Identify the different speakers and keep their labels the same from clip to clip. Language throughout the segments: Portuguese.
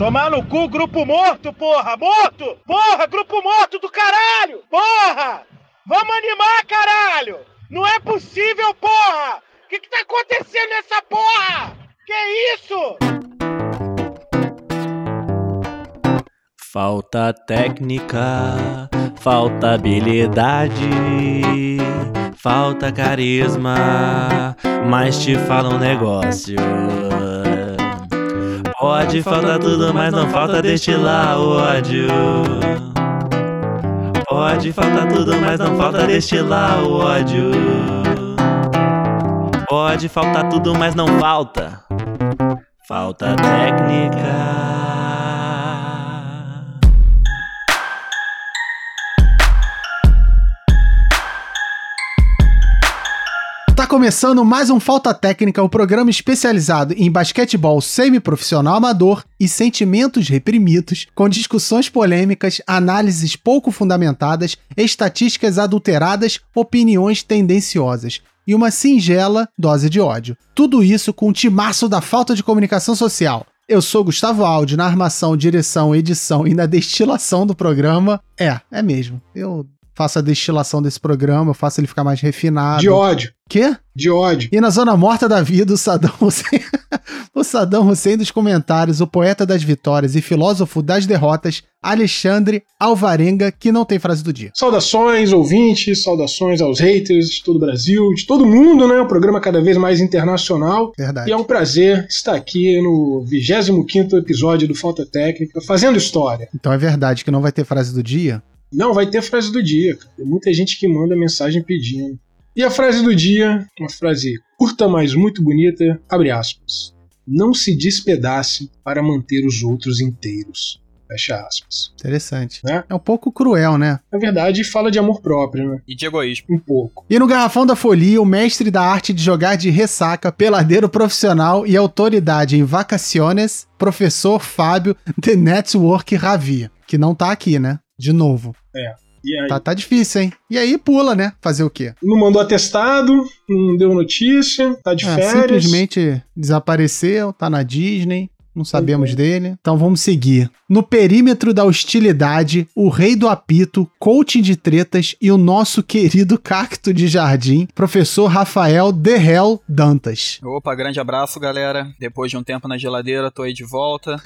Speaker 1: Tomar no cu, grupo morto, porra! Morto! Porra, grupo morto do caralho! Porra! Vamos animar, caralho! Não é possível, porra! O que, que tá acontecendo nessa porra? Que isso?
Speaker 2: Falta técnica, falta habilidade, falta carisma, mas te fala um negócio. Pode faltar tudo, mas não falta destilar ódio. Pode faltar tudo, mas não falta destilar ódio. Pode faltar tudo, mas não falta. Falta técnica.
Speaker 3: Começando mais um Falta Técnica, o um programa especializado em basquetebol semi-profissional amador e sentimentos reprimidos, com discussões polêmicas, análises pouco fundamentadas, estatísticas adulteradas, opiniões tendenciosas e uma singela dose de ódio. Tudo isso com o timaço da falta de comunicação social. Eu sou Gustavo Aldi, na armação, direção, edição e na destilação do programa. É, é mesmo. Eu faço a destilação desse programa, eu faço ele ficar mais refinado.
Speaker 4: De ódio.
Speaker 3: Quê?
Speaker 4: De ódio.
Speaker 3: E na zona morta da vida, o Saddam Hussein, o Saddam Hussein dos comentários, o poeta das vitórias e filósofo das derrotas, Alexandre Alvarenga, que não tem frase do dia.
Speaker 4: Saudações, ouvintes, saudações aos haters de todo o Brasil, de todo mundo, né? Um programa cada vez mais internacional.
Speaker 3: Verdade.
Speaker 4: E é um prazer estar aqui no 25 episódio do Falta Técnica, fazendo história.
Speaker 3: Então é verdade que não vai ter frase do dia?
Speaker 4: Não, vai ter frase do dia. Cara. Tem muita gente que manda mensagem pedindo. E a frase do dia, uma frase curta, mas muito bonita, abre aspas. Não se despedace para manter os outros inteiros. Fecha aspas.
Speaker 3: Interessante. Né? É um pouco cruel, né?
Speaker 4: Na verdade, fala de amor próprio, né?
Speaker 5: E de egoísmo.
Speaker 4: Um pouco.
Speaker 3: E no Garrafão da Folia, o mestre da arte de jogar de ressaca, peladeiro profissional e autoridade em vacaciones, professor Fábio The Network Ravi, que não tá aqui, né? De novo.
Speaker 4: É.
Speaker 3: Tá, tá difícil, hein? E aí pula, né? Fazer o quê?
Speaker 4: Não mandou atestado, não deu notícia, tá de é, férias.
Speaker 3: Simplesmente desapareceu, tá na Disney. Não sabemos uhum. dele. Então vamos seguir. No perímetro da hostilidade, o rei do apito, coaching de tretas e o nosso querido cacto de jardim, professor Rafael Derrel Dantas.
Speaker 5: Opa, grande abraço, galera. Depois de um tempo na geladeira, tô aí de volta.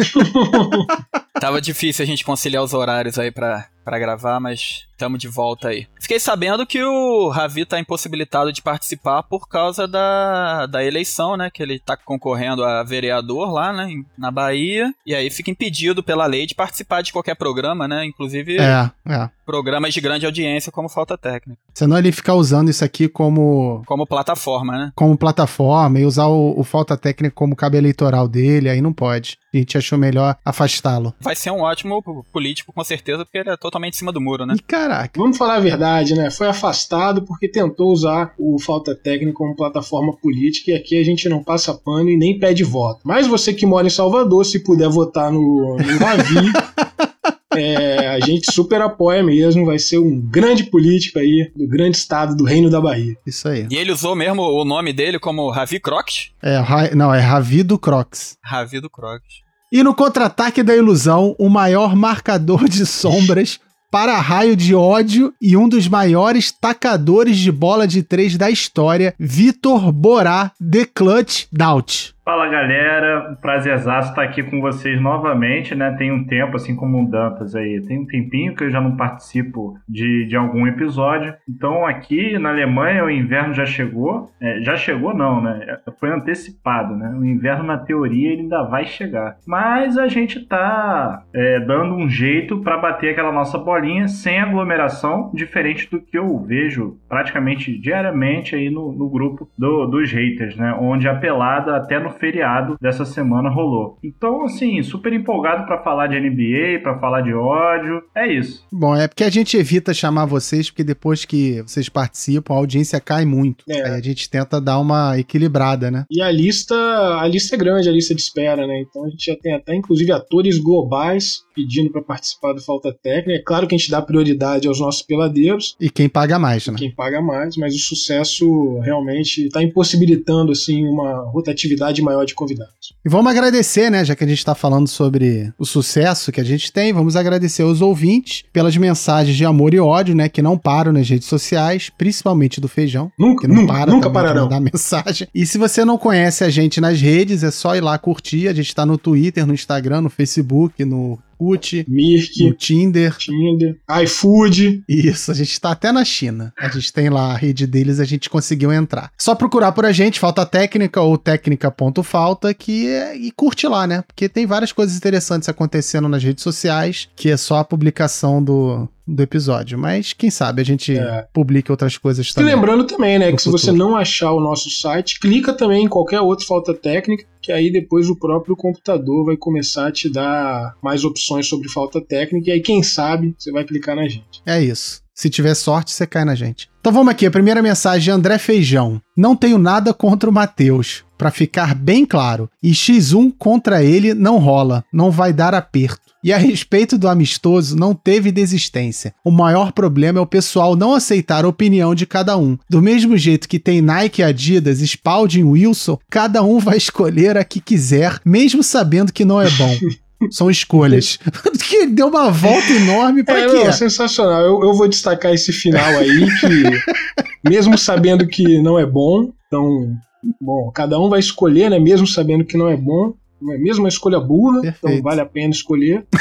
Speaker 5: Tava difícil a gente conciliar os horários aí pra, pra gravar, mas estamos de volta aí. Fiquei sabendo que o Ravi tá impossibilitado de participar por causa da, da eleição, né? Que ele tá concorrendo a vereador lá, né? Na Bahia. E aí fica impedido pela lei de participar de qualquer programa, né? Inclusive
Speaker 3: é, é.
Speaker 5: programas de grande audiência como Falta Técnica.
Speaker 3: Senão ele ficar usando isso aqui como...
Speaker 5: Como plataforma, né?
Speaker 3: Como plataforma e usar o, o Falta Técnica como cabo eleitoral dele, aí não pode. A gente achou melhor afastá-lo.
Speaker 5: Vai ser um ótimo político, com certeza, porque ele é totalmente em cima do muro, né?
Speaker 3: E caraca.
Speaker 4: Vamos falar a verdade, né? Foi afastado porque tentou usar o Falta Técnica como plataforma política e aqui a gente não passa pano e nem pede voto. Mas você que mora em Salvador, se puder votar no, no Ravi. É, a gente super apoia mesmo, vai ser um grande político aí do grande estado do Reino da Bahia.
Speaker 3: Isso aí.
Speaker 5: E ele usou mesmo o nome dele como Ravi Crocs?
Speaker 3: É, não, é Ravi do Crocs.
Speaker 5: Ravi do Crocs.
Speaker 3: E no contra-ataque da ilusão, o maior marcador de sombras para raio de ódio e um dos maiores tacadores de bola de três da história, Vitor Borá, The Clutch Doubt.
Speaker 6: Fala galera, prazerzaço estar aqui com vocês novamente, né? Tem um tempo, assim como o Dantas aí, tem um tempinho que eu já não participo de, de algum episódio. Então aqui na Alemanha o inverno já chegou, é, já chegou não, né? Foi antecipado, né? O inverno na teoria ele ainda vai chegar. Mas a gente tá é, dando um jeito para bater aquela nossa bolinha sem aglomeração, diferente do que eu vejo praticamente diariamente aí no, no grupo do, dos haters, né? Onde a pelada até no feriado dessa semana rolou. Então, assim, super empolgado para falar de NBA, para falar de ódio. É isso.
Speaker 3: Bom, é porque a gente evita chamar vocês, porque depois que vocês participam, a audiência cai muito. É. Aí a gente tenta dar uma equilibrada, né?
Speaker 4: E a lista, a lista é grande, a lista de espera, né? Então a gente já tem até, inclusive, atores globais pedindo para participar do Falta Técnica. É claro que a gente dá prioridade aos nossos peladeiros.
Speaker 3: E quem paga mais, né?
Speaker 4: Quem paga mais, mas o sucesso realmente está impossibilitando, assim, uma rotatividade maior de convidados.
Speaker 3: E vamos agradecer, né? Já que a gente tá falando sobre o sucesso que a gente tem, vamos agradecer aos ouvintes pelas mensagens de amor e ódio, né? Que não param nas redes sociais, principalmente do feijão.
Speaker 4: Nunca,
Speaker 3: não
Speaker 4: nunca,
Speaker 3: para
Speaker 4: nunca pararão.
Speaker 3: mandar mensagem. E se você não conhece a gente nas redes, é só ir lá curtir. A gente tá no Twitter, no Instagram, no Facebook, no Orkut,
Speaker 4: Mirk,
Speaker 3: Tinder.
Speaker 4: Tinder, iFood.
Speaker 3: Isso, a gente tá até na China. A gente tem lá a rede deles, a gente conseguiu entrar. Só procurar por a gente, Falta Técnica ou Técnica.falta, que é, e curte lá, né? Porque tem várias coisas interessantes acontecendo nas redes sociais, que é só a publicação do, do episódio. Mas quem sabe a gente
Speaker 4: É.
Speaker 3: publica outras coisas
Speaker 4: E
Speaker 3: também.
Speaker 4: lembrando também, né, que se você
Speaker 3: futuro.
Speaker 4: não achar o nosso site, clica também em qualquer outra falta técnica, que aí depois o próprio computador vai começar a te dar mais opções sobre falta técnica, e aí quem sabe você vai clicar na gente.
Speaker 3: É isso. Se tiver sorte, você cai na gente. Então vamos aqui, a primeira mensagem de André Feijão. Não tenho nada contra o Matheus, pra ficar bem claro. E X1 contra ele não rola, não vai dar aperto. E a respeito do amistoso, não teve desistência. O maior problema é o pessoal não aceitar a opinião de cada um. Do mesmo jeito que tem Nike, Adidas, Spalding, Wilson, cada um vai escolher a que quiser, mesmo sabendo que não é bom. São escolhas. que deu uma volta enorme pra
Speaker 4: é,
Speaker 3: quê?
Speaker 4: não, sensacional. Eu, eu vou destacar esse final aí, que mesmo sabendo que não é bom, então, bom, cada um vai escolher, né, mesmo sabendo que não é bom, não é mesmo uma escolha burra, então
Speaker 3: Perfeito.
Speaker 4: vale a pena escolher.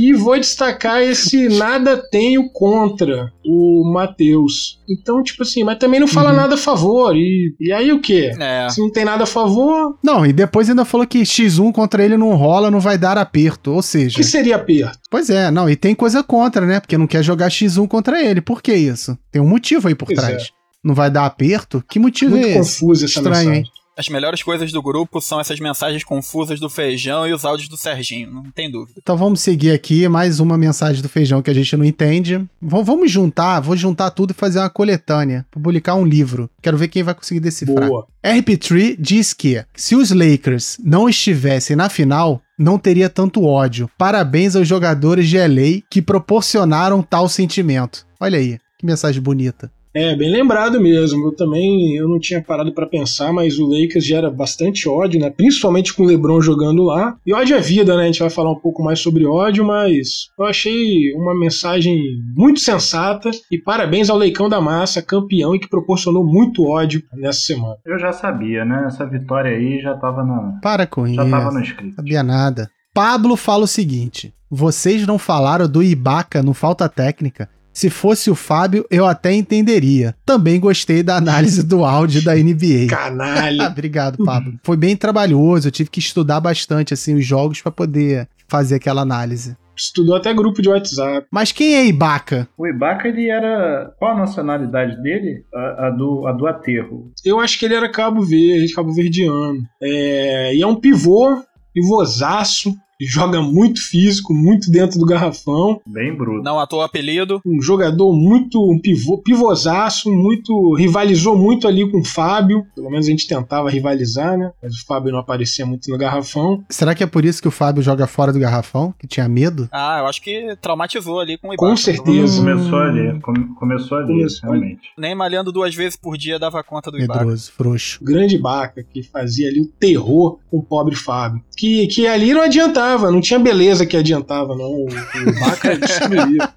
Speaker 4: E vou destacar esse nada tenho contra o Matheus. Então, tipo assim, mas também não fala
Speaker 3: Uhum.
Speaker 4: nada a favor. E, e aí o quê?
Speaker 5: É.
Speaker 4: Se não tem nada a favor,
Speaker 3: Não, e depois ainda falou que X1 contra ele não rola, não vai dar aperto. Ou
Speaker 4: o
Speaker 3: seja,
Speaker 4: que seria aperto?
Speaker 3: pois é, não, e tem coisa contra, né? Porque não quer jogar X1 contra ele. Por que isso? Tem um motivo aí por
Speaker 4: Pois
Speaker 3: trás. Não vai dar aperto? Que motivo
Speaker 4: Muito
Speaker 3: é esse?
Speaker 4: confusa essa
Speaker 3: Estranho,
Speaker 4: mensagem.
Speaker 3: hein?
Speaker 5: As melhores coisas do grupo são essas mensagens confusas do feijão e os áudios do Serginho, não tem dúvida.
Speaker 3: Então vamos seguir aqui, mais uma mensagem do feijão que a gente não entende. V- vamos juntar, vou juntar tudo e fazer uma coletânea, publicar um livro. Quero ver quem vai conseguir decifrar.
Speaker 4: Boa.
Speaker 3: RP3 diz que se os Lakers não estivessem na final, não teria tanto ódio. Parabéns aos jogadores de LA que proporcionaram tal sentimento. Olha aí, que mensagem bonita.
Speaker 4: É, bem lembrado mesmo. Eu também eu não tinha parado pra pensar, mas o Lakers gera bastante ódio, né? Principalmente com o LeBron jogando lá. E ódio é vida, né? A gente vai falar um pouco mais sobre ódio, mas eu achei uma mensagem muito sensata e parabéns ao Leicão da Massa, campeão e que proporcionou muito ódio nessa semana.
Speaker 6: Eu já sabia, né? Essa vitória aí já tava na.
Speaker 3: Para com
Speaker 6: Já
Speaker 3: isso.
Speaker 6: tava no script.
Speaker 3: Sabia nada. Pablo fala o seguinte: vocês não falaram do Ibaka no falta técnica. Se fosse o Fábio, eu até entenderia. Também gostei da análise do áudio da NBA.
Speaker 4: Canalha.
Speaker 3: Obrigado, Pablo. Foi bem trabalhoso, eu tive que estudar bastante assim os jogos pra poder fazer aquela análise.
Speaker 4: Estudou até grupo de WhatsApp.
Speaker 3: Mas quem é Ibaka?
Speaker 6: O Ibaka, ele era. Qual a nacionalidade dele? A, a do, a do aterro.
Speaker 4: Eu acho que ele era Cabo Verde, Cabo Verdeano. É, e é um pivô, pivôzaço, joga muito físico, muito dentro do garrafão.
Speaker 6: Bem bruto.
Speaker 5: Não à toa apelido.
Speaker 4: um jogador muito um pivô, pivôzaço, muito rivalizou muito ali com o Fábio. Pelo menos a gente tentava rivalizar, né? Mas o Fábio não aparecia muito no garrafão.
Speaker 3: Será que é por isso que o Fábio joga fora do garrafão? Que tinha medo?
Speaker 5: Ah, eu acho que traumatizou ali com o
Speaker 4: Com
Speaker 5: Ibaka.
Speaker 4: certeza.
Speaker 6: Começou ali. come- começou ali,
Speaker 4: Começou
Speaker 6: realmente.
Speaker 5: Nem malhando duas vezes por dia dava conta do Ibaka.
Speaker 3: Medroso, frouxo.
Speaker 4: Grande Baca que fazia ali o terror com o pobre Fábio. Que, que ali não adiantava, não tinha beleza que adiantava, não. O, o Baca destruía.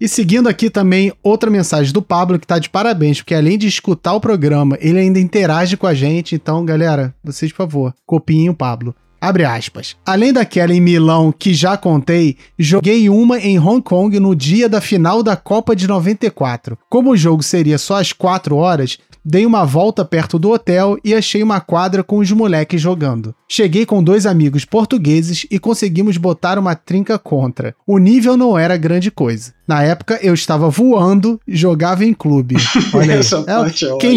Speaker 3: E seguindo aqui também outra mensagem do Pablo que tá de parabéns, porque além de escutar o programa, ele ainda interage com a gente. Então, galera, vocês, por favor, copiem o Pablo. Abre aspas. Além daquela em Milão que já contei, joguei uma em Hong Kong no dia da final da Copa de 94. Como o jogo seria só às 4 horas, dei uma volta perto do hotel e achei uma quadra com os moleques jogando. Cheguei com dois amigos portugueses e conseguimos botar uma trinca contra. O nível não era grande coisa. Na época eu estava voando e jogava em clube. Olha aí.
Speaker 4: Essa
Speaker 3: É,
Speaker 4: parte é
Speaker 3: quem,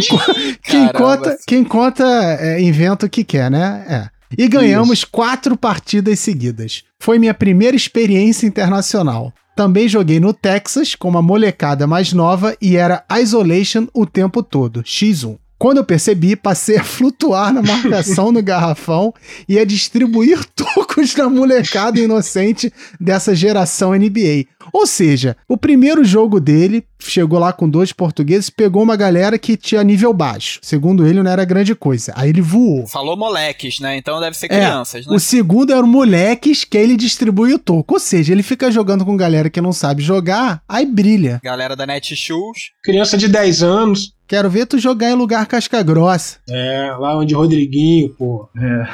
Speaker 3: quem conta, quem conta é, inventa o que quer, né? É. E ganhamos quatro partidas seguidas. Foi minha primeira experiência internacional. Também joguei no Texas com uma molecada mais nova e era isolation o tempo todo, X1. Quando eu percebi, passei a flutuar na marcação no garrafão e a distribuir tocos na molecada inocente dessa geração NBA. Ou seja, o primeiro jogo dele chegou lá com dois portugueses, pegou uma galera que tinha nível baixo. Segundo ele, não era grande coisa. Aí ele voou.
Speaker 5: Falou moleques, né? Então deve ser
Speaker 3: É,
Speaker 5: crianças, né?
Speaker 3: O segundo era o moleques que ele distribui o toco. Ou seja, ele fica jogando com galera que não sabe jogar, aí brilha.
Speaker 5: Galera da Netshoes.
Speaker 4: Criança de 10 anos,
Speaker 3: Quero ver tu jogar em lugar casca grossa.
Speaker 4: é, lá onde Rodriguinho, pô.
Speaker 6: É.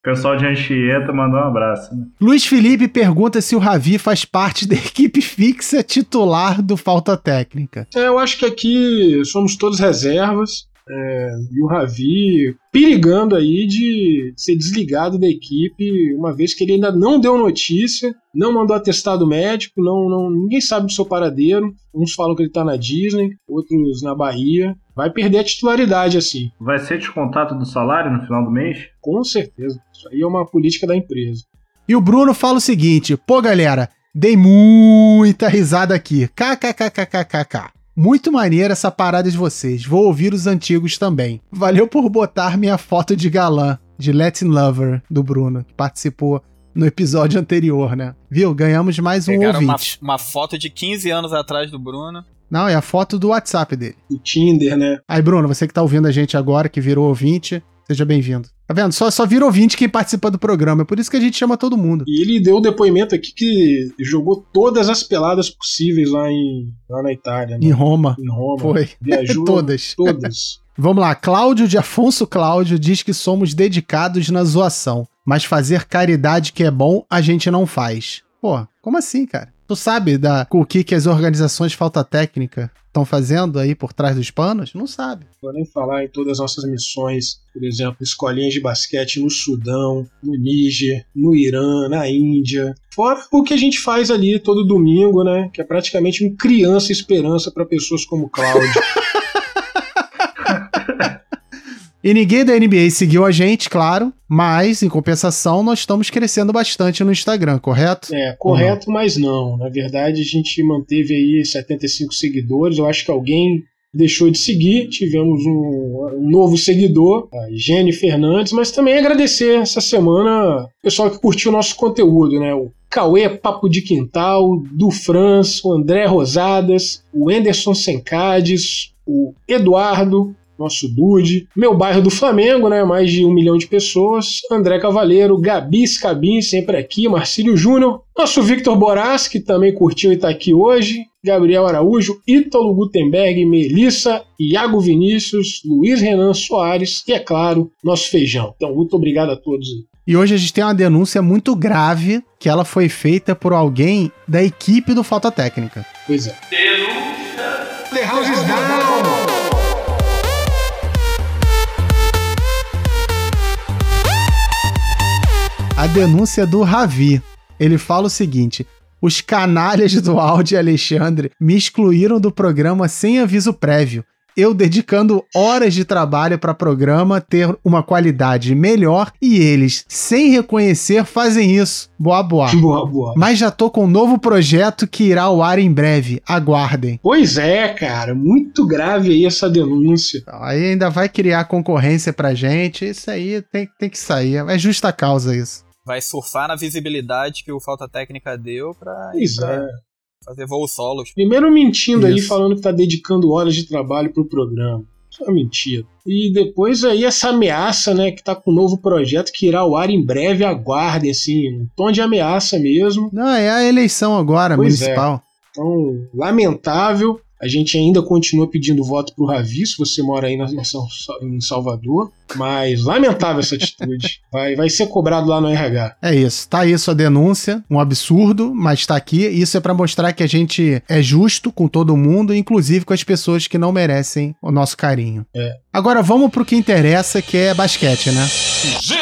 Speaker 6: O pessoal de Anchieta mandou um abraço. Né?
Speaker 3: Luiz Felipe pergunta se o Ravi faz parte da equipe fixa titular do Falta Técnica.
Speaker 4: É, eu acho que aqui somos todos reservas. é, e o Ravi perigando aí de ser desligado da equipe, uma vez que ele ainda não deu notícia, não mandou atestado médico, não, não, ninguém sabe do seu paradeiro. Uns falam que ele tá na Disney, outros na Bahia. Vai perder a titularidade assim,
Speaker 6: Vai ser descontado do salário no final do mês?
Speaker 4: com certeza. Isso aí é uma política da empresa.
Speaker 3: E o Bruno fala o seguinte: pô, galera, dei muita risada aqui. KKKKKK. Muito maneira essa parada de vocês. Vou ouvir os antigos também. Valeu por botar minha foto de galã, de Latin Lover, do Bruno, que participou no episódio anterior, né? Viu? Ganhamos mais um
Speaker 5: Pegaram uma,
Speaker 3: ouvinte.
Speaker 5: uma foto de 15 anos atrás do Bruno.
Speaker 3: Não, é a foto do WhatsApp dele.
Speaker 4: O Tinder, né?
Speaker 3: Aí, Bruno, você que tá ouvindo a gente agora, que virou ouvinte, seja bem-vindo. Tá vendo? Só, só vira ouvinte quem participa do programa. É por isso que a gente chama todo mundo.
Speaker 4: E ele deu o depoimento aqui que jogou todas as peladas possíveis lá, em, lá na Itália, né?
Speaker 3: Em Roma.
Speaker 4: Em Roma.
Speaker 3: Foi.
Speaker 4: Viajou
Speaker 3: Todas.
Speaker 4: Todas.
Speaker 3: Vamos lá, Cláudio de Afonso Cláudio diz que somos dedicados na zoação, mas fazer caridade que é bom a gente não faz. Pô, como assim, cara? Tu sabe da, o que, que as organizações de falta técnica estão fazendo aí por trás dos panos? Não sabe.
Speaker 4: Vou nem falar em todas as nossas missões, por exemplo, escolinhas de basquete no Sudão, no Níger, no Irã, na Índia. Fora o que a gente faz ali todo domingo, né? Que é praticamente um criança esperança para pessoas como Cláudio.
Speaker 3: E ninguém da NBA seguiu a gente, claro, mas em compensação nós estamos crescendo bastante no Instagram, correto?
Speaker 4: É, correto, mas não. Na verdade, a gente manteve aí 75 seguidores. Eu acho que alguém deixou de seguir. Tivemos um, um novo seguidor, a Jenny Fernandes, mas também agradecer essa semana o pessoal que curtiu o nosso conteúdo, né? O Cauê Papo de Quintal, do Franz, o André Rosadas, o Anderson Sencades, o Eduardo, nosso Dude, meu bairro do Flamengo, né? Mais de um milhão de pessoas, André Cavaleiro, Gabi Scabin, sempre aqui, Marcílio Júnior, nosso Victor Boras, que também curtiu e tá aqui hoje, Gabriel Araújo, Ítalo Gutenberg, Melissa, Iago Vinícius, Luiz Renan Soares e, é claro, nosso feijão. Então, muito obrigado a todos.
Speaker 3: E hoje a gente tem uma denúncia muito grave que ela foi feita por alguém da equipe do Falta Técnica.
Speaker 4: Pois é.
Speaker 7: The house is down.
Speaker 3: A denúncia do Ravi. Ele fala o seguinte: os canalhas do áudio Alexandre me excluíram do programa sem aviso prévio. Eu dedicando horas de trabalho para programa ter uma qualidade melhor e eles, sem reconhecer, fazem isso. Boa, boa.
Speaker 4: Boa, boa.
Speaker 3: Mas já tô com um novo projeto que irá ao ar em breve. Aguardem.
Speaker 4: Pois é, cara, muito grave aí essa denúncia.
Speaker 3: Então, Aí ainda vai criar concorrência pra gente. Isso aí tem, tem que sair. É justa causa isso.
Speaker 5: Vai surfar na visibilidade que o Falta Técnica deu pra
Speaker 4: é.
Speaker 5: fazer voos solos.
Speaker 4: Primeiro mentindo aí,
Speaker 3: Isso.
Speaker 4: falando que tá dedicando horas de trabalho pro programa. Isso é uma mentira. E depois aí essa ameaça, né, que tá com um novo projeto que irá ao ar em breve, aguardem, assim, um tom de ameaça mesmo.
Speaker 3: Não, é a eleição agora,
Speaker 4: Pois é.
Speaker 3: municipal.
Speaker 4: Então, lamentável. A gente ainda continua pedindo voto pro Ravi, se você mora aí na, em Salvador. Mas lamentável essa atitude. Vai, vai ser cobrado lá no RH.
Speaker 3: É isso. Tá aí sua denúncia. Um absurdo, mas tá aqui. Isso é pra mostrar que a gente é justo com todo mundo, inclusive com as pessoas que não merecem o nosso carinho.
Speaker 4: É.
Speaker 3: Agora vamos pro que interessa, que é basquete, né?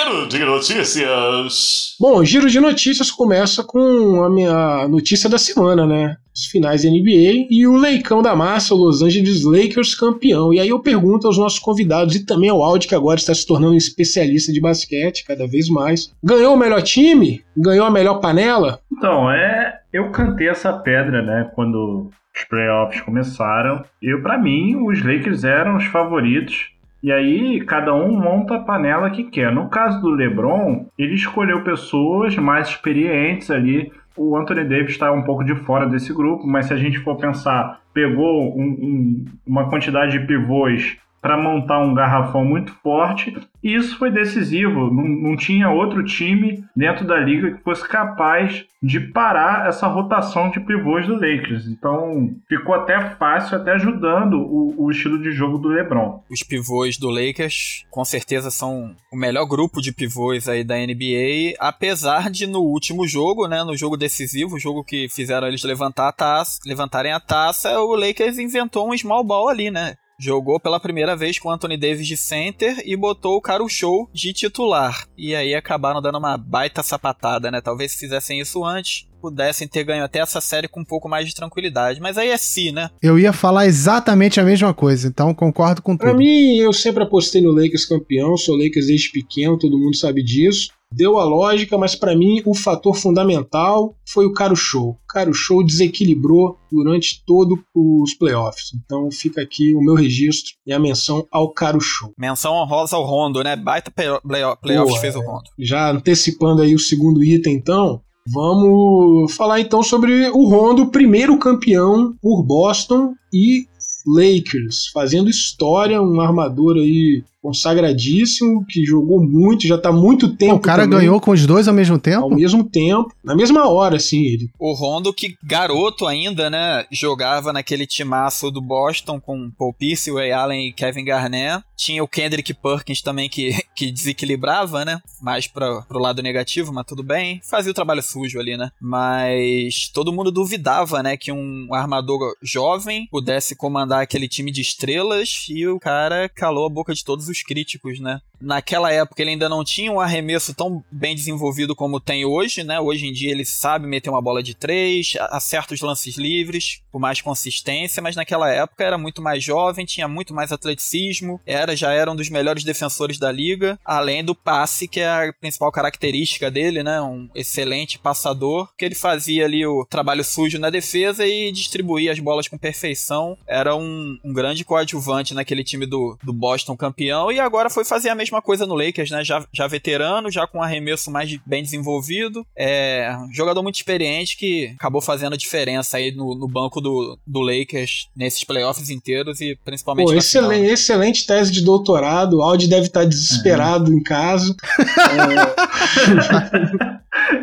Speaker 7: Giro de notícias.
Speaker 4: Bom, o giro de notícias começa com a minha notícia da semana, né? Os finais da NBA e o leicão da massa, o Los Angeles Lakers campeão. E aí eu pergunto aos nossos convidados e também ao Audi, que agora está se tornando um especialista de basquete cada vez mais. Ganhou o melhor time? Ganhou a melhor panela?
Speaker 6: Então, é. Eu cantei essa pedra, né? Quando os playoffs começaram. Eu, pra mim, os Lakers eram os favoritos E aí cada um monta a panela que quer. No caso do LeBron, ele escolheu pessoas mais experientes ali. O Anthony Davis está um pouco de fora desse grupo, mas se a gente for pensar, pegou um, um, uma quantidade de pivôs para montar um garrafão muito forte, e isso foi decisivo. Não, não, tinha outro time dentro da liga que fosse capaz de parar essa rotação de pivôs do Lakers. Então ficou até fácil, até ajudando o, o estilo de jogo do LeBron.
Speaker 5: Os pivôs do Lakers com certeza são o melhor grupo de pivôs aí da NBA, apesar de no último jogo, né, no jogo decisivo, o jogo que fizeram eles levantar a taça, levantarem a taça, o Lakers inventou um small ball ali, né? Jogou pela primeira vez com o Anthony Davis de center e botou o Caro Show de titular. E aí acabaram dando uma baita sapatada, né? Talvez se fizessem isso antes, pudessem ter ganho até essa série com um pouco mais de tranquilidade. Mas aí é si, né?
Speaker 3: Eu ia falar exatamente a mesma coisa, então concordo com tudo.
Speaker 4: Pra mim, eu sempre apostei no Lakers campeão, sou Lakers desde pequeno, todo mundo sabe disso. Deu a lógica, mas para mim o fator fundamental foi o Caro Show. O Caro Show desequilibrou durante todos os playoffs. Então fica aqui o meu registro e a menção ao Caro Show.
Speaker 5: Menção honrosa ao Rondo, né? Baita playoffs fez o Rondo.
Speaker 4: Já antecipando aí o segundo item, então, Vamos falar então sobre o Rondo, primeiro campeão por Boston e Lakers, fazendo história, um armador aí consagradíssimo, que jogou muito, já tá muito tempo.
Speaker 3: O cara
Speaker 4: também,
Speaker 3: ganhou com os dois ao mesmo tempo?
Speaker 4: Ao mesmo tempo, na mesma hora, assim, ele.
Speaker 5: O Rondo, que garoto ainda, né, jogava naquele timaço do Boston com Paul Pierce, Ray Allen e Kevin Garnett. Tinha o Kendrick Perkins também que, que desequilibrava, né, mais pra, pro lado negativo, mas tudo bem. Fazia o trabalho sujo ali, né. Mas todo mundo duvidava, né, que um armador jovem pudesse comandar aquele time de estrelas e o cara calou a boca de todos os críticos, né? Naquela época ele ainda não tinha um arremesso tão bem desenvolvido como tem hoje, né? Hoje em dia ele sabe meter uma bola de três, acerta os lances livres, com mais consistência, mas naquela época era muito mais jovem, tinha muito mais atleticismo, era já era um dos melhores defensores da liga, além do passe, que é a principal característica dele, né? Um excelente passador, que ele fazia ali o trabalho sujo na defesa e distribuía as bolas com perfeição. Era um, um grande coadjuvante naquele time do, do Boston campeão e agora foi fazer a mesma coisa no Lakers, né? Já, já veterano, já com um arremesso mais bem desenvolvido. É jogador muito experiente que acabou fazendo a diferença aí no, no banco do, do Lakers nesses playoffs inteiros e principalmente.
Speaker 4: Pô, excelente, final. excelente tese de doutorado. O Audi deve estar desesperado uhum. em casa.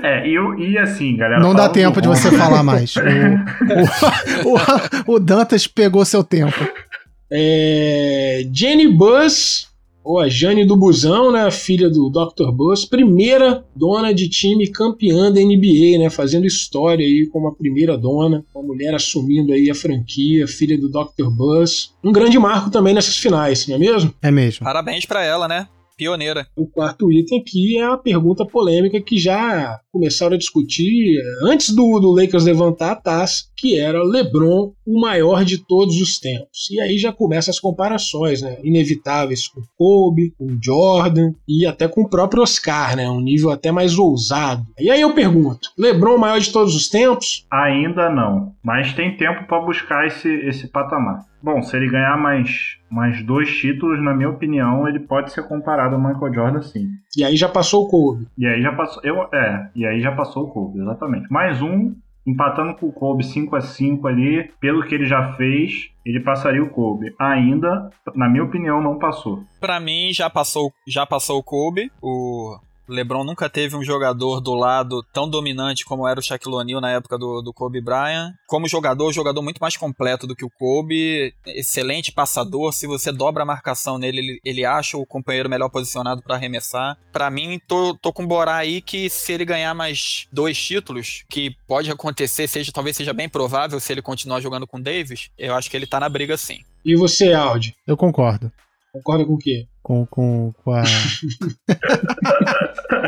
Speaker 6: É, e, e assim, galera.
Speaker 3: Não dá tempo de você falar mais. O, o, o, o Dantas pegou seu tempo.
Speaker 4: É, Jenny Buzz, ou a Jane do Busão, né, filha do Dr. Buzz, primeira dona de time campeã da NBA, né, fazendo história aí como a primeira dona, uma mulher assumindo aí a franquia, filha do Dr. Buzz. Um grande marco também nessas finais, não é mesmo?
Speaker 3: É mesmo.
Speaker 5: Parabéns para ela, né? Pioneira.
Speaker 4: O quarto item aqui é a pergunta polêmica que já começaram a discutir antes do, do Lakers levantar a taça, que era LeBron o maior de todos os tempos. E aí já começam as comparações, né? Inevitáveis com Kobe, com Jordan e até com o próprio Oscar, né? Um nível até mais ousado. E aí eu pergunto, LeBron o maior de todos os tempos?
Speaker 6: Ainda não, mas tem tempo para buscar esse, esse patamar. Bom, se ele ganhar mais, mais dois títulos, na minha opinião, ele pode ser comparado ao Michael Jordan, sim.
Speaker 4: E aí já passou o Kobe.
Speaker 6: E aí já passou. Eu, é, e aí já passou o Kobe, exatamente. Mais um, empatando com o Kobe 5 a 5 ali, pelo que ele já fez, ele passaria o Kobe. Ainda, na minha opinião, não passou.
Speaker 5: Para mim já passou, já passou o Kobe. O LeBron nunca teve um jogador do lado tão dominante como era o Shaquille O'Neal na época do, do Kobe Bryant. Como jogador, jogador muito mais completo do que o Kobe, excelente passador. Se você dobra a marcação nele, ele, ele acha o companheiro melhor posicionado para arremessar. Para mim, tô, tô com o Borá aí que se ele ganhar mais dois títulos, que pode acontecer, seja talvez seja bem provável se ele continuar jogando com Davis, eu acho que ele tá na briga sim.
Speaker 4: E você, Aldi?
Speaker 3: Eu concordo.
Speaker 4: Concorda com o quê?
Speaker 3: Com, com, com a.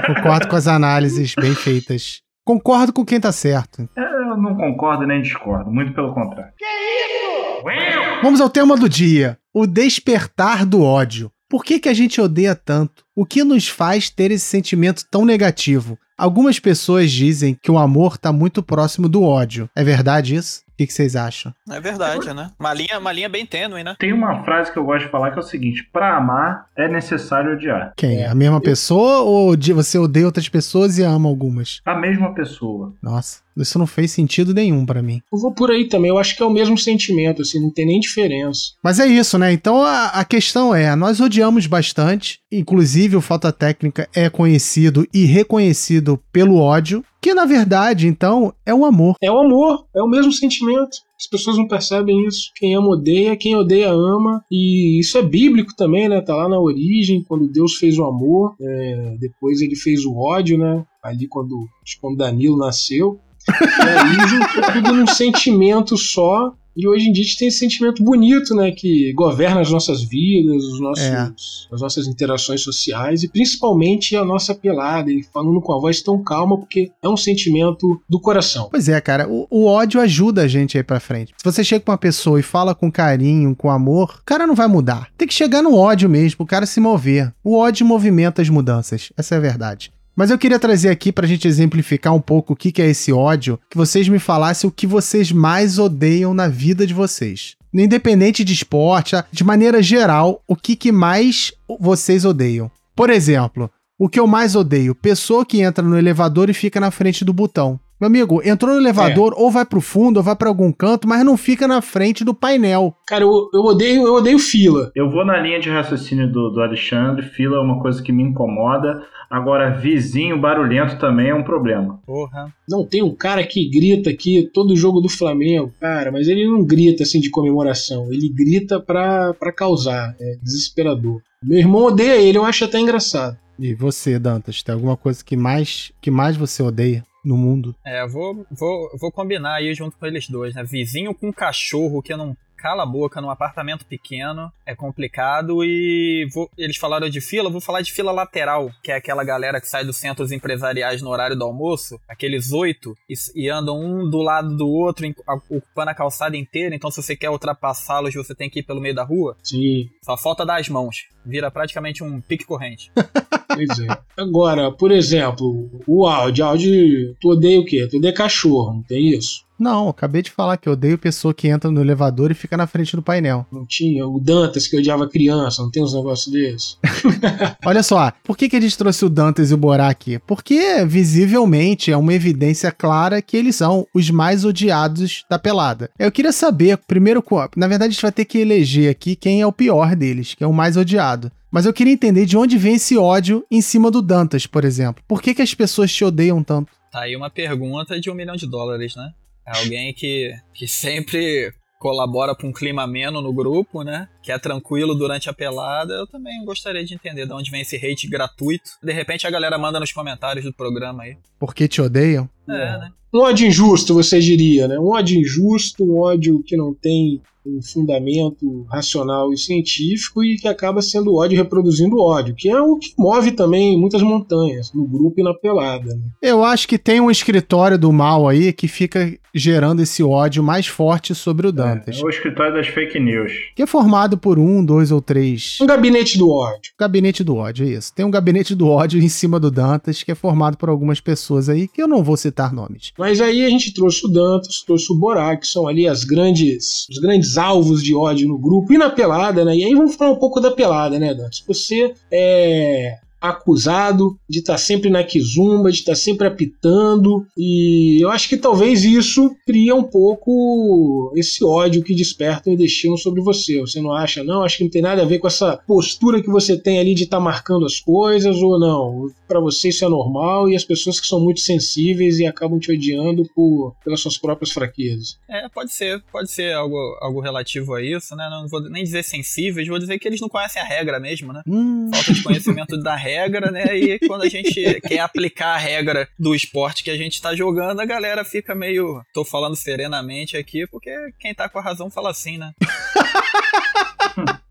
Speaker 3: concordo com as análises bem feitas. Concordo com quem tá certo.
Speaker 6: Eu não concordo nem discordo, muito pelo contrário. Que isso?
Speaker 3: Vamos ao tema do dia: o despertar do ódio. Por que, que a gente odeia tanto? O que nos faz ter esse sentimento tão negativo? Algumas pessoas dizem que o amor está muito próximo do ódio. É verdade isso? O que, vocês acham?
Speaker 5: É verdade, né? Uma linha, uma linha bem tênue, né?
Speaker 6: Tem uma frase que eu gosto de falar que é o seguinte: pra amar é necessário odiar.
Speaker 3: Quem? A mesma pessoa ou você odeia outras pessoas e ama algumas?
Speaker 6: A mesma pessoa.
Speaker 3: Nossa, isso não fez sentido nenhum pra mim.
Speaker 4: Eu vou por aí também, eu acho que é o mesmo sentimento, assim, não tem nem diferença.
Speaker 3: Mas é isso, né? Então a, a questão é: nós odiamos bastante, inclusive o Falta Técnica é conhecido e reconhecido pelo ódio, que na verdade, então, é o amor.
Speaker 4: É o amor, é o mesmo sentimento. As pessoas não percebem isso. Quem ama odeia, quem odeia ama. E isso é bíblico também, né? Tá lá na origem, quando Deus fez o amor, é, depois ele fez o ódio, né? Ali quando, quando Danilo nasceu. E aí juntou tudo num sentimento só. E hoje em dia a gente tem esse sentimento bonito, né? Que governa as nossas vidas, os nossos,
Speaker 3: É.
Speaker 4: as nossas interações sociais e principalmente a nossa pelada. E falando com a voz tão calma, porque é um sentimento do coração.
Speaker 3: Pois é, cara, o, o ódio ajuda a gente aí pra frente. Se você chega com uma pessoa e fala com carinho, com amor, o cara não vai mudar. Tem que chegar no ódio mesmo, o cara se mover. O ódio movimenta as mudanças. Essa é a verdade. Mas eu queria trazer aqui pra gente exemplificar um pouco o que é esse ódio, que vocês me falassem o que vocês mais odeiam na vida de vocês. Independente de esporte, de maneira geral, o que, que mais vocês odeiam. Por exemplo, o que eu mais odeio? Pessoa que entra no elevador e fica na frente do botão. Meu amigo, entrou no elevador, ou vai pro fundo, ou vai pra algum canto, mas não fica na frente do painel.
Speaker 4: Cara, eu, eu odeio, eu odeio fila.
Speaker 6: Eu vou na linha de raciocínio do, do Alexandre. Fila é uma coisa que me incomoda. Agora, vizinho barulhento também é um problema.
Speaker 5: Porra.
Speaker 4: Não tem um cara que grita aqui todo jogo do Flamengo, cara, mas ele não grita assim de comemoração, ele grita pra, pra causar, é desesperador. Meu irmão odeia ele, eu acho até engraçado.
Speaker 3: E você, Dantas, tem alguma coisa que mais que mais você odeia no mundo?
Speaker 5: É, vou, vou, vou combinar aí junto com eles dois, né? Vizinho com cachorro que não cala a boca num apartamento pequeno é complicado e vou- eles falaram de fila, vou falar de fila lateral, que é aquela galera que sai dos centros empresariais no horário do almoço, aqueles oito, e, e andam um do lado do outro, em- a- ocupando a calçada inteira, então se você quer ultrapassá-los, você tem que ir pelo meio da rua.
Speaker 4: Sim,
Speaker 5: Só falta dar as mãos. Vira praticamente um pique corrente.
Speaker 4: pois é. Agora, por exemplo, o áudio, áudio, tu odeia o quê? Tu odeia cachorro, não tem isso?
Speaker 3: Não, acabei de falar que eu odeio pessoa que entra no elevador e fica na frente do painel.
Speaker 4: Não tinha? O Dantas que odiava criança, não tem uns negócios desses?
Speaker 3: Olha só, por que, que a gente trouxe o Dantas e o Borá aqui? Porque, visivelmente, é uma evidência clara que eles são os mais odiados da pelada. Eu queria saber, primeiro, na verdade, a gente vai ter que eleger aqui quem é o pior deles, que é o mais odiado. Mas eu queria entender de onde vem esse ódio em cima do Dantas, por exemplo. Por que, que as pessoas te odeiam tanto?
Speaker 5: Tá aí uma pergunta de um milhão de dólares, né? É alguém que, que sempre colabora para um clima ameno no grupo, né? Que é tranquilo durante a pelada. Eu também gostaria de entender de onde vem esse hate gratuito. De repente a galera manda nos comentários do programa aí.
Speaker 3: Por que te odeiam?
Speaker 5: É, né?
Speaker 4: Um ódio injusto, você diria, né? Um ódio injusto, um ódio que não tem um fundamento racional e científico e que acaba sendo ódio reproduzindo ódio, que é o que move também muitas montanhas, no grupo e na pelada. Né?
Speaker 3: Eu acho que tem um escritório do mal aí que fica gerando esse ódio mais forte sobre o Dantas.
Speaker 6: É o escritório das fake news.
Speaker 3: Que é formado por um, dois ou três
Speaker 4: Um gabinete do ódio.
Speaker 3: Gabinete do ódio, é isso. Tem um gabinete do ódio em cima do Dantas, que é formado por algumas pessoas aí, que eu não vou citar nomes.
Speaker 4: Mas aí a gente trouxe o Dantas, trouxe o Borá, que são ali as grandes, os grandes alvos de ódio no grupo e na pelada, né? E aí vamos falar um pouco da pelada, né, Dantas? Você é acusado de estar sempre na quizumba, de estar sempre apitando, e eu acho que talvez isso cria um pouco esse ódio que despertam e destinam sobre você. Você não acha, não? Acho que não tem nada a ver com essa postura que você tem ali de estar marcando as coisas, ou não? Para você isso é normal e as pessoas que são muito sensíveis e acabam te odiando por, pelas suas próprias fraquezas.
Speaker 5: É, pode ser, pode ser algo, algo relativo a isso, né? Não vou nem dizer sensíveis, vou dizer que eles não conhecem a regra mesmo, né?
Speaker 3: Hum,
Speaker 5: falta de conhecimento da regra, né? E quando a gente quer aplicar a regra do esporte que a gente tá jogando, a galera fica meio. Tô falando serenamente aqui, porque quem tá com a razão fala assim, né?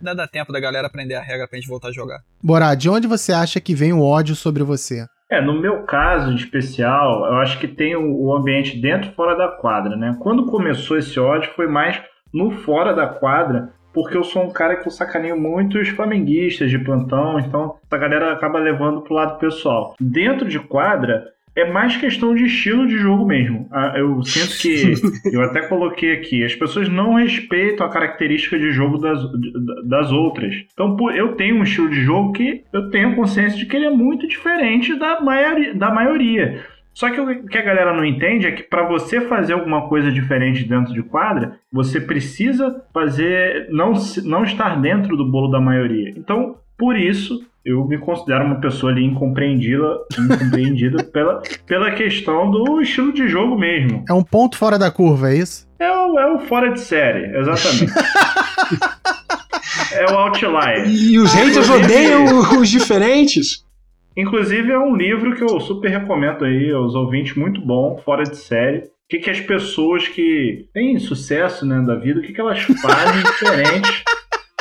Speaker 5: Ainda dá tempo da galera aprender a regra pra gente voltar a jogar.
Speaker 3: Borá, de onde você acha que vem o ódio sobre você?
Speaker 6: É, no meu caso em especial, eu acho que tem o, o ambiente dentro e fora da quadra, né? Quando começou esse ódio foi mais no fora da quadra, porque eu sou um cara que eu sacaneio muitos flamenguistas de plantão, então a galera acaba levando pro lado pessoal. Dentro de quadra, é mais questão de estilo de jogo mesmo. Ah, Eu sinto que, eu até coloquei aqui, as pessoas não respeitam a característica de jogo das, das outras. Então, eu tenho um estilo de jogo que eu tenho consciência de que ele é muito diferente da maioria. Da maioria. Só que o que a galera não entende é que para você fazer alguma coisa diferente dentro de quadra, você precisa fazer não, não estar dentro do bolo da maioria. Então, por isso, eu me considero uma pessoa ali incompreendida, incompreendida pela, pela questão do estilo de jogo mesmo.
Speaker 3: É um ponto fora da curva, é isso?
Speaker 6: É o, é o fora de série, exatamente. é o outlier.
Speaker 4: E os haters
Speaker 6: inclusive-
Speaker 4: odeiam os diferentes.
Speaker 6: Inclusive é um livro que eu super recomendo aí aos ouvintes, muito bom, fora de série. O que, que as pessoas que têm sucesso né, da vida, o que, que elas fazem diferente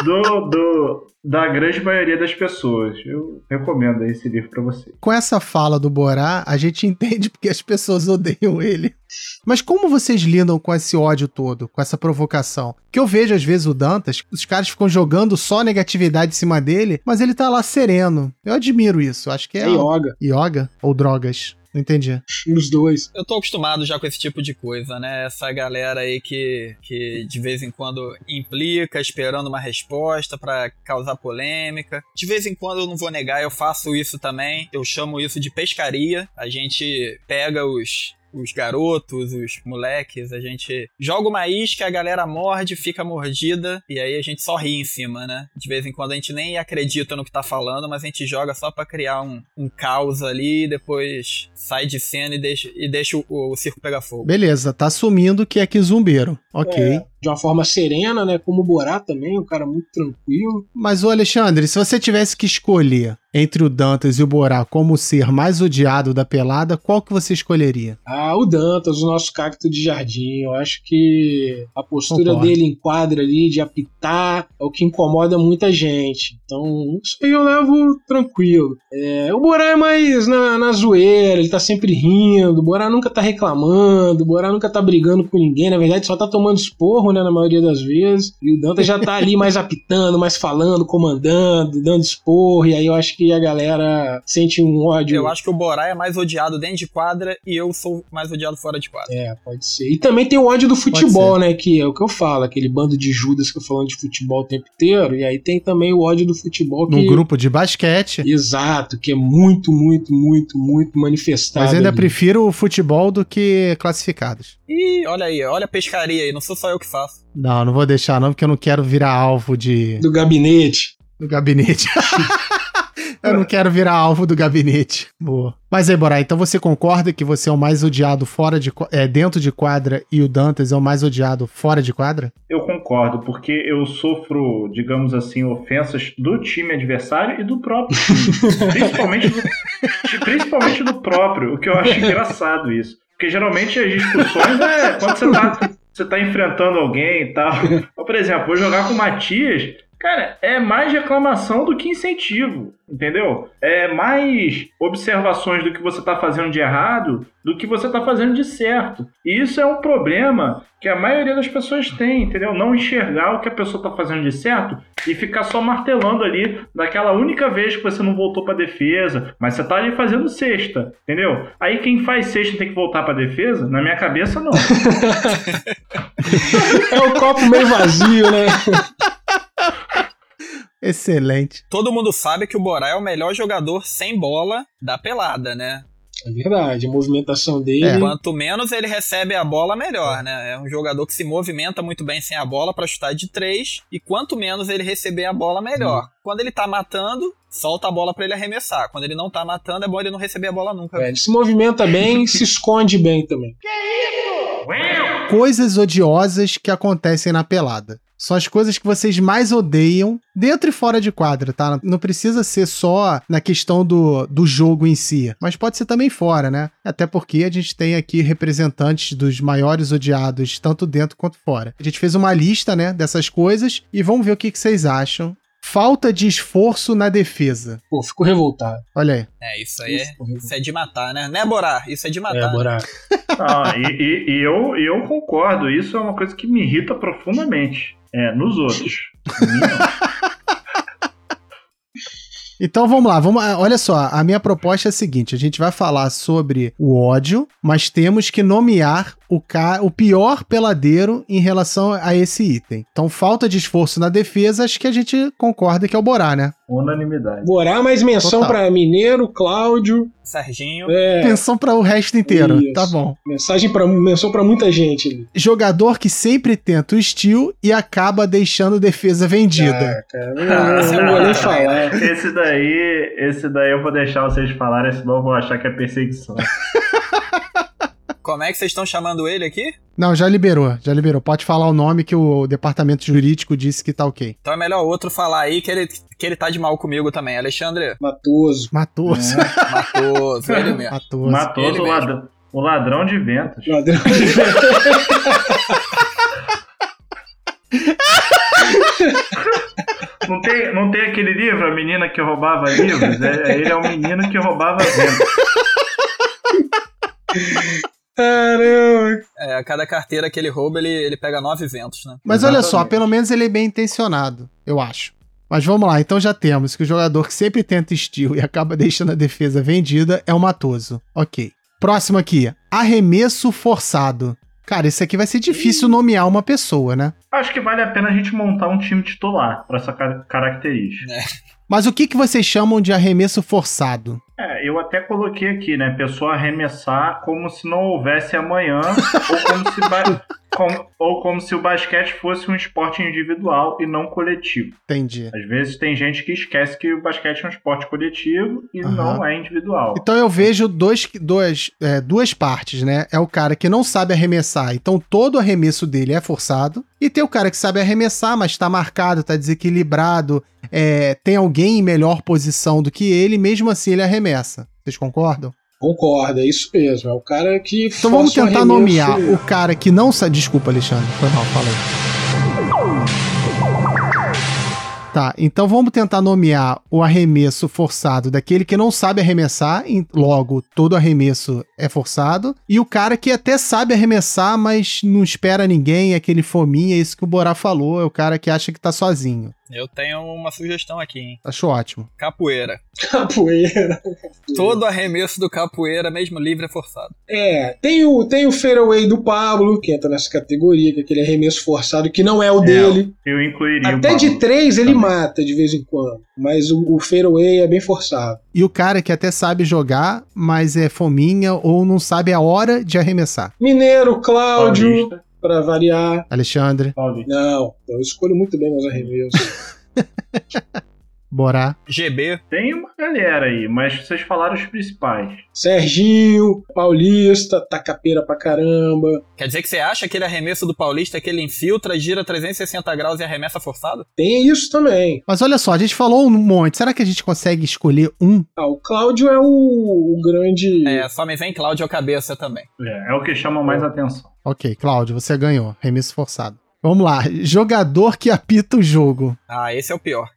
Speaker 6: do, do, da grande maioria das pessoas. Eu recomendo esse livro pra você.
Speaker 3: Com essa fala do Borá, a gente entende porque as pessoas odeiam ele. Mas como vocês lidam com esse ódio todo, com essa provocação? Que eu vejo às vezes o Dantas, os caras ficam jogando só negatividade em cima dele, mas ele tá lá sereno. Eu admiro isso. Acho que é.
Speaker 4: É yoga,
Speaker 3: Yoga ou drogas? Não entendi.
Speaker 4: os dois.
Speaker 5: Eu tô acostumado já com esse tipo de coisa, né? Essa galera aí que, que de vez em quando implica, esperando uma resposta pra causar polêmica. De vez em quando eu não vou negar, eu faço isso também. Eu chamo isso de pescaria. A gente pega os. Os garotos, os moleques, a gente joga uma isca, a galera morde, fica mordida, e aí a gente só ri em cima, né? De vez em quando a gente nem acredita no que tá falando, mas a gente joga só pra criar um, um caos ali, e depois sai de cena e deixa, e deixa o, o circo pegar fogo.
Speaker 3: Beleza, tá assumindo que é quizumbeiro. Ok.
Speaker 4: É, de uma forma serena, né? Como o Borá também, um cara muito tranquilo.
Speaker 3: Mas, ô Alexandre, se você tivesse que escolher entre o Dantas e o Borá como ser mais odiado da pelada, qual que você escolheria?
Speaker 4: Ah, o Dantas, o nosso cacto de jardim. Eu acho que a postura
Speaker 3: Concordo.
Speaker 4: dele em quadra ali, de apitar, é o que incomoda muita gente. Então, isso aí eu levo tranquilo. É, o Borá é mais na, na zoeira, ele tá sempre rindo, o Borá nunca tá reclamando, o Borá nunca tá brigando com ninguém, na verdade só tá tomando esporro, né, na maioria das vezes. E o Dantas já tá ali mais apitando, mais falando, comandando, dando esporro, e aí eu acho que a galera sente um ódio.
Speaker 5: Eu acho que o Borá é mais odiado dentro de quadra e eu sou mais odiado fora de quadra.
Speaker 4: É, pode ser. E também tem o ódio do futebol, né? Que é o que eu falo, aquele bando de Judas que eu falando de futebol o tempo inteiro. E aí tem também o ódio do futebol que.
Speaker 3: Num grupo de basquete.
Speaker 4: Exato, que é muito, muito, muito, muito manifestado.
Speaker 3: Mas ainda
Speaker 4: ali.
Speaker 3: prefiro o futebol do que classificados.
Speaker 5: Ih, olha aí, olha a pescaria aí, não sou só eu que
Speaker 3: Não, não vou deixar não, porque eu não quero virar alvo de
Speaker 4: Do gabinete.
Speaker 3: do gabinete. eu não quero virar alvo do gabinete. Boa. Mas aí, Borá, então você concorda que você é o mais odiado fora de é, dentro de quadra e o Dantas é o mais odiado fora de quadra?
Speaker 6: Eu concordo, porque eu sofro, digamos assim, ofensas do time adversário e do próprio time. principalmente, do, principalmente do próprio, o que eu acho engraçado isso. Porque geralmente as discussões é quando você tá, você tá enfrentando alguém e tal. Por exemplo, vou jogar com o Matias. Cara, é mais reclamação do que incentivo, entendeu? É mais observações do que você tá fazendo de errado do que você tá fazendo de certo. E isso é um problema que a maioria das pessoas tem, entendeu? Não enxergar o que a pessoa tá fazendo de certo e ficar só martelando ali naquela única vez que você não voltou pra defesa, mas você tá ali fazendo sexta, entendeu? Aí quem faz sexta tem que voltar pra defesa? Na minha cabeça, não.
Speaker 4: É o copo meio vazio, né?
Speaker 3: Excelente.
Speaker 5: Todo mundo sabe que o Borá é o melhor jogador sem bola da pelada, né?
Speaker 4: É verdade, a movimentação dele.
Speaker 3: É.
Speaker 5: Quanto menos ele recebe a bola, melhor, né? É um jogador que se movimenta muito bem sem a bola pra chutar de três. E quanto menos ele receber a bola, melhor. Quando ele tá matando, solta a bola pra ele arremessar. Quando ele não tá matando, é bom ele não receber a bola nunca.
Speaker 4: É, ele se movimenta bem e se esconde bem também.
Speaker 3: Coisas odiosas que acontecem na pelada. São as coisas que vocês mais odeiam dentro e fora de quadra, tá? Não precisa ser só na questão do, do jogo em si, mas pode ser também fora, né? Até porque a gente tem aqui representantes dos maiores odiados, tanto dentro quanto fora. A gente fez uma lista, né, dessas coisas e vamos ver o que, que vocês acham. Falta de esforço na defesa.
Speaker 4: Pô, fico revoltado.
Speaker 3: Olha aí.
Speaker 5: É, isso aí é,
Speaker 4: Fico revoltado.
Speaker 5: isso é de matar, né? Né, Borá? Isso é de matar.
Speaker 4: É, Borá.
Speaker 6: Ah, e, e- e eu, e eu concordo, isso é uma coisa que me irrita profundamente. É, nos outros.
Speaker 3: Então vamos lá, vamos, olha só, a minha proposta é a seguinte: a gente vai falar sobre o ódio, mas temos que nomear o, ca... o pior peladeiro em relação a esse item. Então, falta de esforço na defesa, acho que a gente concorda que é o Borá, né?
Speaker 6: Unanimidade.
Speaker 4: Borá, mais menção pra Mineiro, Cláudio.
Speaker 5: Serginho.
Speaker 4: É,
Speaker 3: Pensão para o resto inteiro,
Speaker 4: Isso.
Speaker 3: tá bom.
Speaker 4: mensagem pra, menção pra muita gente.
Speaker 3: Jogador que sempre tenta o steal e acaba deixando defesa vendida.
Speaker 4: Ah, cara, não, não vou nem falar.
Speaker 6: Esse daí, esse daí eu vou deixar vocês falarem, senão eu vou achar que é perseguição.
Speaker 5: Como é que vocês estão chamando ele aqui?
Speaker 3: Não, já liberou, já liberou. Pode falar o nome que o departamento jurídico disse que tá ok.
Speaker 5: Então é melhor outro falar aí que ele, que ele tá de mal comigo também. Alexandre
Speaker 4: Matoso.
Speaker 3: Matou.
Speaker 5: Matoso, ele mesmo.
Speaker 3: Matou
Speaker 5: ele
Speaker 6: o o ladrão de ventos.
Speaker 4: Ladrão.
Speaker 6: Não tem, não tem aquele livro, a menina que roubava livros? É, ele é o menino que roubava ventos.
Speaker 4: Caramba.
Speaker 5: É, a cada carteira que ele rouba, ele, ele pega nove ventos, né?
Speaker 3: Mas olha só,
Speaker 6: Exatamente.
Speaker 3: pelo menos ele é bem intencionado, eu acho. Mas vamos lá, então já temos que o jogador que sempre tenta estilo e acaba deixando a defesa vendida é o Matoso. Ok. Próximo aqui, arremesso forçado. Cara, isso aqui vai ser difícil nomear uma pessoa, né?
Speaker 6: Acho que vale a pena a gente montar um time titular para essa ca- característica.
Speaker 3: Mas o que, que vocês chamam de arremesso forçado?
Speaker 6: É, eu até coloquei aqui, né? Pessoa arremessar como se não houvesse amanhã, ou como se, como- ou como se o basquete fosse um esporte individual e não coletivo.
Speaker 3: Entendi.
Speaker 6: Às vezes tem gente que esquece que o basquete é um esporte coletivo e
Speaker 3: Aham.
Speaker 6: não é individual.
Speaker 3: Então eu vejo dois, dois, é, duas partes, né? É o cara que não sabe arremessar, então todo arremesso dele é forçado. E tem o cara que sabe arremessar, mas tá marcado, tá desequilibrado, é, tem alguém em melhor posição do que ele, mesmo assim ele arremessa. Vocês concordam?
Speaker 4: Concordo, é isso mesmo. É o cara que.
Speaker 3: Então vamos tentar nomear o cara que não sabe. Desculpa, Alexandre. Foi mal, falei. Tá, então vamos tentar nomear o arremesso forçado daquele que não sabe arremessar, em- logo, todo arremesso é forçado, e o cara que até sabe arremessar, mas não espera ninguém, é aquele fominha, é isso que o Borá falou, é o cara que acha que tá sozinho.
Speaker 5: Eu tenho uma sugestão aqui, hein?
Speaker 3: Acho ótimo.
Speaker 5: Capoeira.
Speaker 4: Capoeira.
Speaker 5: Todo arremesso do capoeira, mesmo livre, é forçado.
Speaker 4: É, tem o, tem o fadeaway do Pablo, que entra nessa categoria, que é aquele arremesso forçado que não é o dele.
Speaker 6: Eu incluiria o
Speaker 4: Até de três ele
Speaker 6: Também.
Speaker 4: mata de vez em quando. Mas o, o fadeaway é bem forçado.
Speaker 3: E o cara que até sabe jogar, mas é fominha ou não sabe a hora de arremessar.
Speaker 4: Mineiro, Cláudio,
Speaker 6: Paulista.
Speaker 4: Pra variar.
Speaker 3: Alexandre.
Speaker 4: Não, eu escolho muito bem meus arremessos.
Speaker 3: Borá.
Speaker 5: GB.
Speaker 6: Tem uma galera aí, mas vocês falaram os principais.
Speaker 4: Serginho, Paulista, tacapeira pra caramba.
Speaker 5: Quer dizer que você acha aquele arremesso do Paulista que ele infiltra, gira 360 graus e arremessa forçado?
Speaker 4: Tem isso também.
Speaker 3: Mas olha só, a gente falou um monte. Será que a gente consegue escolher um?
Speaker 4: Ah, o Cláudio é o, o grande.
Speaker 5: É, só me vem Cláudio cabeça também.
Speaker 6: É, é o que chama mais atenção.
Speaker 3: Ok, Cláudio, você ganhou. Remesso forçado. Vamos lá. Jogador que apita o jogo.
Speaker 5: Ah, esse é o pior.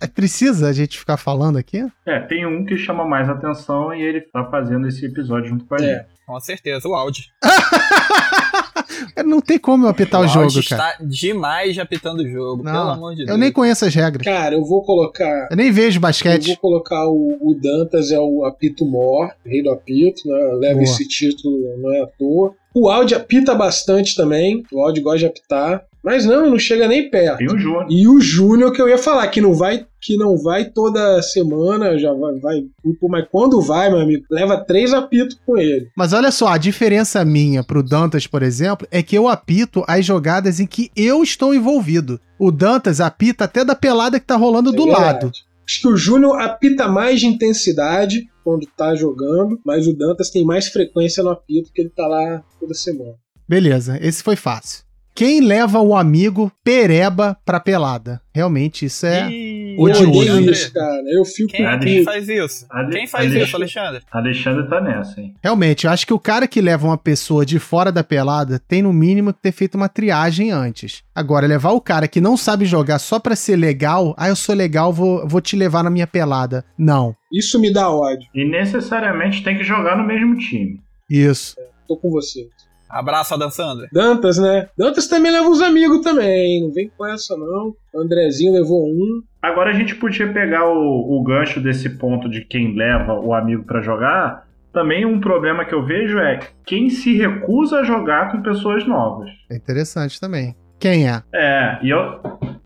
Speaker 3: É, precisa a gente ficar falando aqui?
Speaker 6: É, tem um que chama mais atenção e ele tá fazendo esse episódio junto com a
Speaker 4: É.
Speaker 6: gente.
Speaker 5: Com certeza, o Audi.
Speaker 3: Não tem como eu apitar o,
Speaker 5: o
Speaker 3: jogo, cara.
Speaker 5: está demais de apitando o jogo, pelo
Speaker 3: Não,
Speaker 5: amor de Deus.
Speaker 3: eu nem conheço as regras.
Speaker 4: Cara, eu vou colocar.
Speaker 3: Eu nem vejo
Speaker 4: Eu
Speaker 3: basquete.
Speaker 4: vou colocar o, o Dantas é o apito mor, rei do apito, né? Leva
Speaker 3: Boa.
Speaker 4: esse título, não é à toa. O Audi apita bastante também. O Audi gosta de apitar. Mas não, não chega nem perto.
Speaker 6: Tem o Júnior.
Speaker 4: E o Júnior que eu ia falar, que não vai, que não vai toda semana, já vai, vai. Mas quando vai, meu amigo, leva três apitos com ele.
Speaker 3: Mas olha só, a diferença minha pro Dantas, por exemplo, é que eu apito as jogadas em que eu estou envolvido. O Dantas apita até da pelada que tá rolando do
Speaker 4: É verdade.
Speaker 3: lado.
Speaker 4: Acho que o Júnior apita mais de intensidade quando tá jogando, mas o Dantas tem mais frequência no apito, que ele tá lá toda semana.
Speaker 3: Beleza, esse foi fácil. Quem leva o amigo pereba pra pelada? Realmente, isso é.
Speaker 5: Ih,
Speaker 3: De
Speaker 4: odeio isso, cara. Eu fico
Speaker 5: Quem,
Speaker 6: Ale-
Speaker 5: quem faz isso?
Speaker 6: Ale-
Speaker 5: Quem faz
Speaker 6: Ale-
Speaker 5: isso, Alexandre?
Speaker 6: Alexandre tá nessa, hein?
Speaker 3: Realmente, eu acho que o cara que leva uma pessoa de fora da pelada tem no mínimo que ter feito uma triagem antes. Agora, levar o cara que não sabe jogar só pra ser legal, ah, eu sou legal, vou, vou te levar na minha pelada. Não.
Speaker 4: Isso me dá ódio.
Speaker 6: E necessariamente tem que jogar no mesmo time.
Speaker 3: Isso.
Speaker 4: Tô com você.
Speaker 5: Abraço, Adam Sandler.
Speaker 4: Dantas, né? Dantas também leva uns amigos também. Não vem com essa, não. O Andrezinho levou um.
Speaker 6: Agora a gente podia pegar o, o gancho desse ponto de quem leva o amigo pra jogar. Também um problema que eu vejo é quem se recusa a jogar com pessoas novas.
Speaker 3: É interessante também. Quem é?
Speaker 6: É, e eu,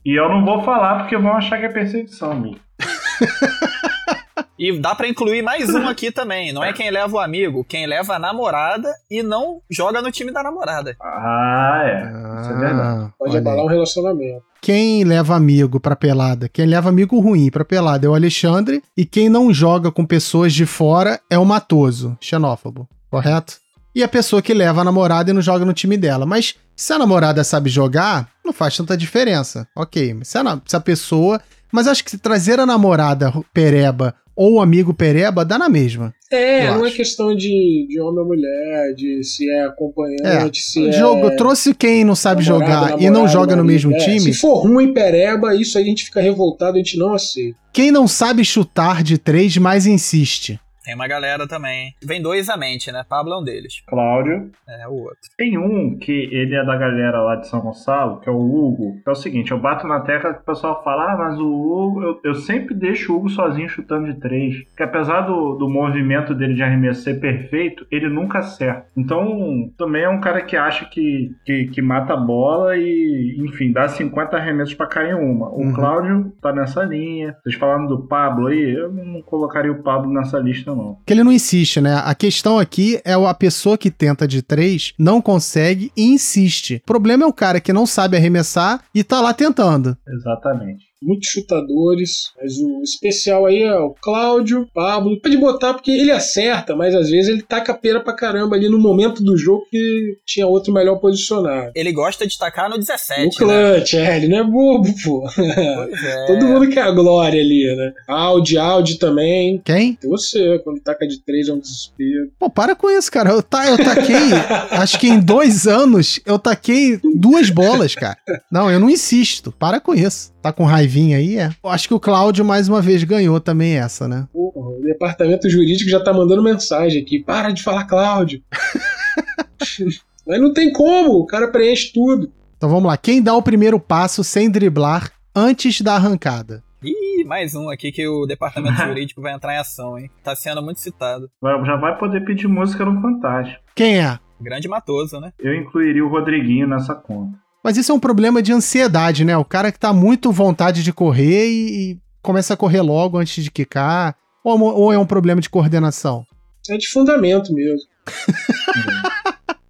Speaker 6: e eu não vou falar porque vão achar que é perseguição, Mi.
Speaker 5: E dá pra incluir mais um aqui também. Não é quem leva o amigo, quem leva a namorada e não joga no time da namorada.
Speaker 6: Ah, é. Isso é verdade.
Speaker 4: Pode
Speaker 3: olha
Speaker 4: abalar um relacionamento.
Speaker 3: Quem leva amigo pra pelada? Quem leva amigo ruim pra pelada é o Alexandre. E quem não joga com pessoas de fora é o Matoso, xenófobo. Correto? E a pessoa que leva a namorada e não joga no time dela. Mas se a namorada sabe jogar, não faz tanta diferença. Ok, se a, se a pessoa. Mas acho que se trazer a namorada pereba ou amigo pereba, dá na mesma.
Speaker 4: É, não é
Speaker 3: acho.
Speaker 4: questão de, de homem ou mulher, de se é acompanhante, se é.
Speaker 3: Jogo, trouxe quem não sabe
Speaker 4: namorado,
Speaker 3: jogar e não
Speaker 4: namorado,
Speaker 3: joga no mesmo
Speaker 4: É,
Speaker 3: time.
Speaker 4: Se for ruim, pereba, isso aí a gente fica revoltado, a gente não aceita.
Speaker 3: Quem não sabe chutar de três, mais insiste.
Speaker 5: Tem uma galera também. Vem dois à mente, né? Pablo é um deles.
Speaker 6: Cláudio.
Speaker 5: É o outro.
Speaker 6: Tem um que ele é da galera lá de São Gonçalo, que é o Hugo. É o seguinte, eu bato na tecla que o pessoal fala, ah, mas o Hugo, eu, eu sempre deixo o Hugo sozinho chutando de três. Que apesar do, do movimento dele de arremesso ser perfeito, ele nunca acerta. Então, também é um cara que acha que, que, que mata a bola e, enfim, dá 50 arremessos pra cair uma. O
Speaker 3: Uhum.
Speaker 6: Cláudio tá nessa linha. Vocês falando do Pablo aí, eu não colocaria o Pablo nessa lista, não.
Speaker 3: Que ele não insiste, né? A questão aqui é a pessoa que tenta de três, não consegue e insiste. O problema é o cara que não sabe arremessar e tá lá tentando.
Speaker 6: Exatamente.
Speaker 4: Muitos chutadores, mas o especial aí é o Cláudio, Pablo. Pode botar porque ele acerta, mas às vezes ele taca pera pra caramba ali no momento do jogo que tinha outro melhor posicionado.
Speaker 5: Ele gosta de tacar no 17,
Speaker 4: No
Speaker 5: né?
Speaker 4: clutch, é, ele não é bobo, pô.
Speaker 5: É.
Speaker 4: Todo mundo quer a glória ali, né? Audi, Audi também.
Speaker 3: Quem?
Speaker 4: Você, quando taca de três é um desespero.
Speaker 3: Pô, para com isso, cara. Eu, ta, eu taquei, acho que em dois anos, eu taquei duas bolas, cara. Não, eu não insisto. Para com isso. Tá com raivinha aí, é? Eu acho que o Cláudio, mais uma vez, ganhou também essa, né?
Speaker 4: Porra, o departamento jurídico já tá mandando mensagem aqui. Para de falar Cláudio. Mas não tem como, o cara preenche tudo.
Speaker 3: Então vamos lá. Quem dá o primeiro passo sem driblar antes da arrancada?
Speaker 5: Ih, mais um aqui que o departamento jurídico vai entrar em ação, hein? Tá sendo muito citado.
Speaker 6: Já vai poder pedir música no Fantástico.
Speaker 3: Quem é?
Speaker 5: Grande Matoso, né?
Speaker 6: Eu incluiria o Rodriguinho nessa conta.
Speaker 3: Mas isso é um problema de ansiedade, né? O cara que tá muito vontade de correr e, e começa a correr logo antes de quicar. Ou, ou é um problema de coordenação?
Speaker 4: É de fundamento mesmo.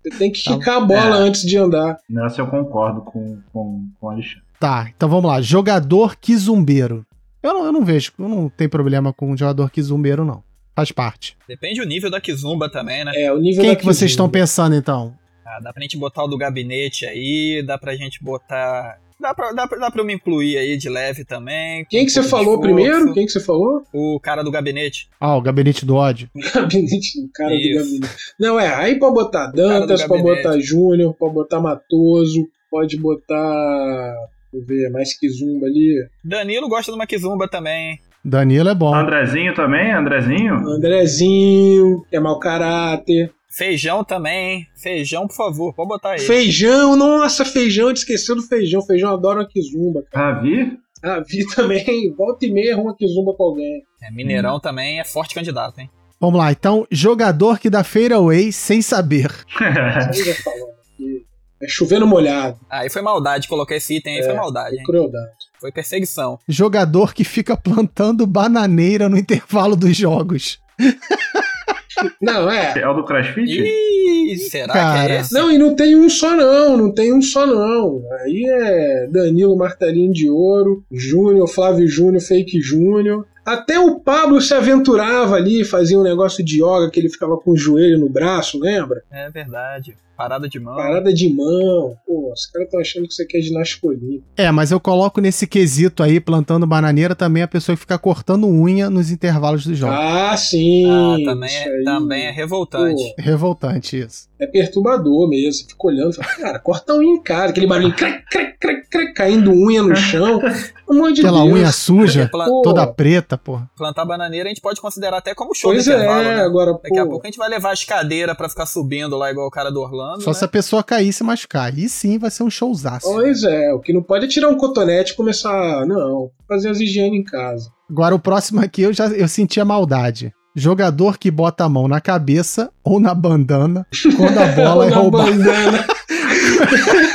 Speaker 4: Você tem que
Speaker 3: Tá.
Speaker 4: quicar a bola
Speaker 6: É.
Speaker 4: antes de andar.
Speaker 6: Nessa eu concordo com, com, com o Alexandre.
Speaker 3: Tá, então vamos lá. Jogador quizumbeiro. Eu não, eu não vejo, eu não tenho problema com jogador quizumbeiro, não. Faz parte.
Speaker 5: Depende do nível da Kizumba também, né?
Speaker 4: É, o nível
Speaker 3: Quem
Speaker 4: da
Speaker 3: que vocês estão pensando, então?
Speaker 5: Ah, dá pra gente botar o do gabinete aí, dá pra gente botar. Dá pra, dá, pra, dá pra eu me incluir aí de leve também.
Speaker 4: Quem que você falou
Speaker 5: esforço.
Speaker 4: primeiro? Quem que você falou?
Speaker 5: O cara do gabinete.
Speaker 3: Ah, o gabinete do ódio.
Speaker 4: Gabinete, o cara do
Speaker 5: Isso.
Speaker 4: gabinete. Não, é, aí pode botar
Speaker 5: do
Speaker 4: Dantas, pode botar Júnior, pode botar Matoso, pode botar. Deixa eu ver, mais que Zumba ali.
Speaker 5: Danilo gosta de uma Kizumba também.
Speaker 3: Danilo é bom.
Speaker 6: Andrezinho também? Andrezinho?
Speaker 4: Andrezinho, que é mau caráter.
Speaker 5: Feijão também. Feijão, por favor, pode botar aí.
Speaker 4: Feijão, nossa, feijão, a gente esqueceu do feijão. Feijão adora uma Kizumba.
Speaker 6: Ravi?
Speaker 4: Ah, vi também, volta e meia uma Kizumba com alguém.
Speaker 5: É, Mineirão também é forte candidato, hein?
Speaker 3: Vamos lá, então, jogador que dá fadeaway sem saber.
Speaker 4: Aqui. É chovendo molhado,
Speaker 5: Aí foi maldade, coloquei esse item aí, foi maldade,
Speaker 4: é
Speaker 5: hein?
Speaker 4: crueldade.
Speaker 5: Foi perseguição.
Speaker 3: Jogador que fica plantando bananeira no intervalo dos jogos.
Speaker 4: Não, é.
Speaker 6: É o do CrossFit?
Speaker 5: Ih, será que
Speaker 3: Cara.
Speaker 5: é esse?
Speaker 4: Não, e não tem um só não, não tem um só não. Aí é Danilo Martelinho de Ouro, Júnior, Flávio Júnior, Fake Júnior. Até o Pablo se aventurava ali, fazia um negócio de yoga que ele ficava com o joelho no braço, lembra?
Speaker 5: É verdade. Parada de mão.
Speaker 4: Parada de mão. Pô, os caras estão achando que isso aqui é ginástica olímpica.
Speaker 3: É, mas eu coloco nesse quesito aí, plantando bananeira, também a pessoa que fica cortando unha nos intervalos dos jogos.
Speaker 4: Ah, sim.
Speaker 5: Ah, também
Speaker 4: isso
Speaker 5: é,
Speaker 4: aí.
Speaker 5: também é revoltante.
Speaker 4: Pô,
Speaker 3: Revoltante isso.
Speaker 4: é perturbador mesmo. Você fica olhando e fala, cara, corta a unha em casa. Aquele barulho, crec, crec, crec, crec, caindo unha no chão. Pelo amor de
Speaker 3: Aquela
Speaker 4: Deus.
Speaker 3: unha suja,
Speaker 4: Pô,
Speaker 3: toda preta, porra.
Speaker 5: Plantar bananeira a gente pode considerar até como show
Speaker 4: Pois
Speaker 5: de intervalo,
Speaker 4: é,
Speaker 5: né?
Speaker 4: agora,
Speaker 5: Daqui a
Speaker 4: pô.
Speaker 5: pouco a gente vai levar as cadeiras pra ficar subindo lá igual o cara do Orlando. Rolando.
Speaker 3: Só
Speaker 5: né?
Speaker 3: se a pessoa cair e se machucar. Aí sim vai ser um showzaço.
Speaker 4: Pois é, o que não pode é tirar um cotonete e começar. Não, fazer as higiene em casa.
Speaker 3: Agora o próximo aqui eu já eu senti a maldade. Jogador que bota a mão na cabeça ou na bandana quando a bola é roubada.
Speaker 4: bandana.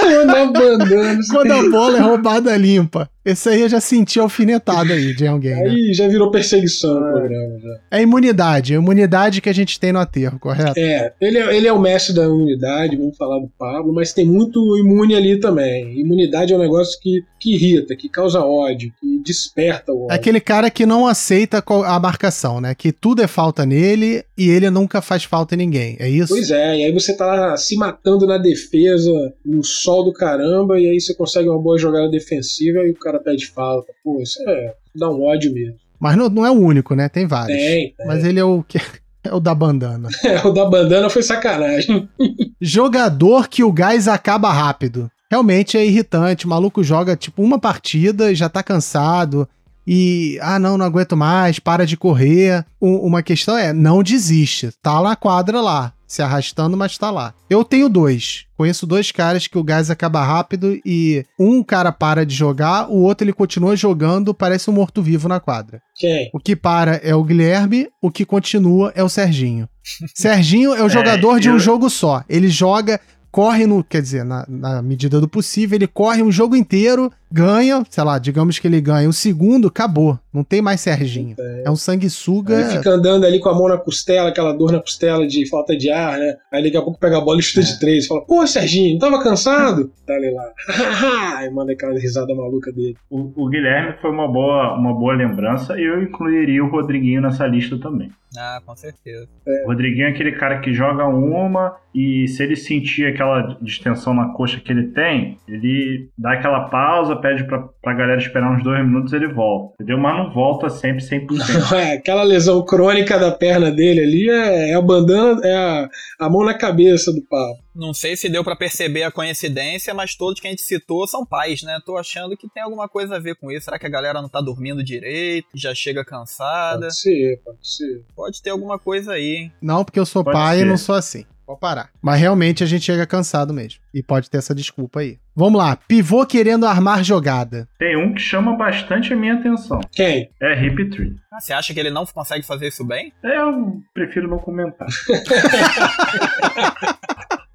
Speaker 4: Ou na bandana.
Speaker 3: Quando a bola é roubada limpa. Esse aí eu já senti alfinetada aí de alguém. Né?
Speaker 4: Aí já virou perseguição no programa. Já.
Speaker 3: É imunidade. A imunidade que a gente tem no aterro, correto?
Speaker 4: É, ele é, ele é o mestre da imunidade, vamos falar do Pablo, mas tem muito imune ali também. Imunidade é um negócio que, que irrita, que causa ódio, que desperta o
Speaker 3: É
Speaker 4: ódio.
Speaker 3: aquele cara que não aceita a marcação, né? Que tudo é falta nele e ele nunca faz falta em ninguém. É isso?
Speaker 4: Pois é, e aí você tá se matando na defesa, no sol do caramba, e aí você consegue uma boa jogada defensiva e o cara pede falta. Pô, isso é. dá um ódio mesmo.
Speaker 3: Mas não, não é o único, né? Tem vários.
Speaker 4: Tem, tem.
Speaker 3: Mas ele é o que é o da bandana.
Speaker 4: É, o da bandana foi sacanagem.
Speaker 3: Jogador que o gás acaba rápido. Realmente é irritante. O maluco joga tipo uma partida e já tá cansado. E, ah, não, não aguento mais, para de correr. Uma questão é, não desiste. Tá na quadra lá, se arrastando, mas tá lá. Eu tenho dois. Conheço dois caras que o gás acaba rápido e um cara para de jogar, o outro ele continua jogando, parece um morto-vivo na quadra.
Speaker 4: Quem?
Speaker 3: O que para é o Guilherme, o que continua é o Serginho. Serginho é o
Speaker 6: É,
Speaker 3: jogador de um
Speaker 6: eu-
Speaker 3: jogo só. Ele joga, corre no. Quer dizer, na, na medida do possível, ele corre um jogo inteiro, ganha, sei lá, digamos que ele ganha. O segundo, acabou. Não tem mais Serginho. É um sanguessuga.
Speaker 4: Ele fica andando ali com a mão na costela, aquela dor na costela de falta de ar, né? Aí daqui a pouco pega a bola e chuta de três. Fala, pô, Serginho, não tava cansado? Tá ali lá. e manda aquela risada maluca dele.
Speaker 6: O, o Guilherme foi uma boa, uma boa lembrança e eu incluiria o Rodriguinho nessa lista também.
Speaker 5: Ah, com certeza.
Speaker 6: O Rodriguinho é aquele cara que joga uma e se ele sentir aquela distensão na coxa que ele tem, ele dá aquela pausa, pede pra, pra galera esperar uns dois minutos e ele volta. Entendeu? Mas não volta sempre 100%.
Speaker 4: É, aquela lesão crônica da perna dele ali é, é a bandana, é a, a mão na cabeça do papo.
Speaker 5: Não sei se deu pra perceber a coincidência, mas todos que a gente citou são pais, né? Tô achando que tem alguma coisa a ver com isso. Será que a galera não tá dormindo direito? Já chega cansada?
Speaker 4: Pode ser, pode ser.
Speaker 5: Pode ter alguma coisa aí, hein?
Speaker 3: Não, porque eu sou
Speaker 6: Pode
Speaker 3: pai e
Speaker 6: ser.
Speaker 3: não sou assim. Pode parar. Mas realmente a gente chega cansado mesmo. E pode ter essa desculpa aí. Vamos lá. Pivô querendo armar jogada.
Speaker 6: Tem um que chama bastante a minha atenção.
Speaker 4: Quem?
Speaker 6: É Hip Tree.
Speaker 5: Ah, você acha que ele não consegue fazer isso bem?
Speaker 6: Eu prefiro não comentar.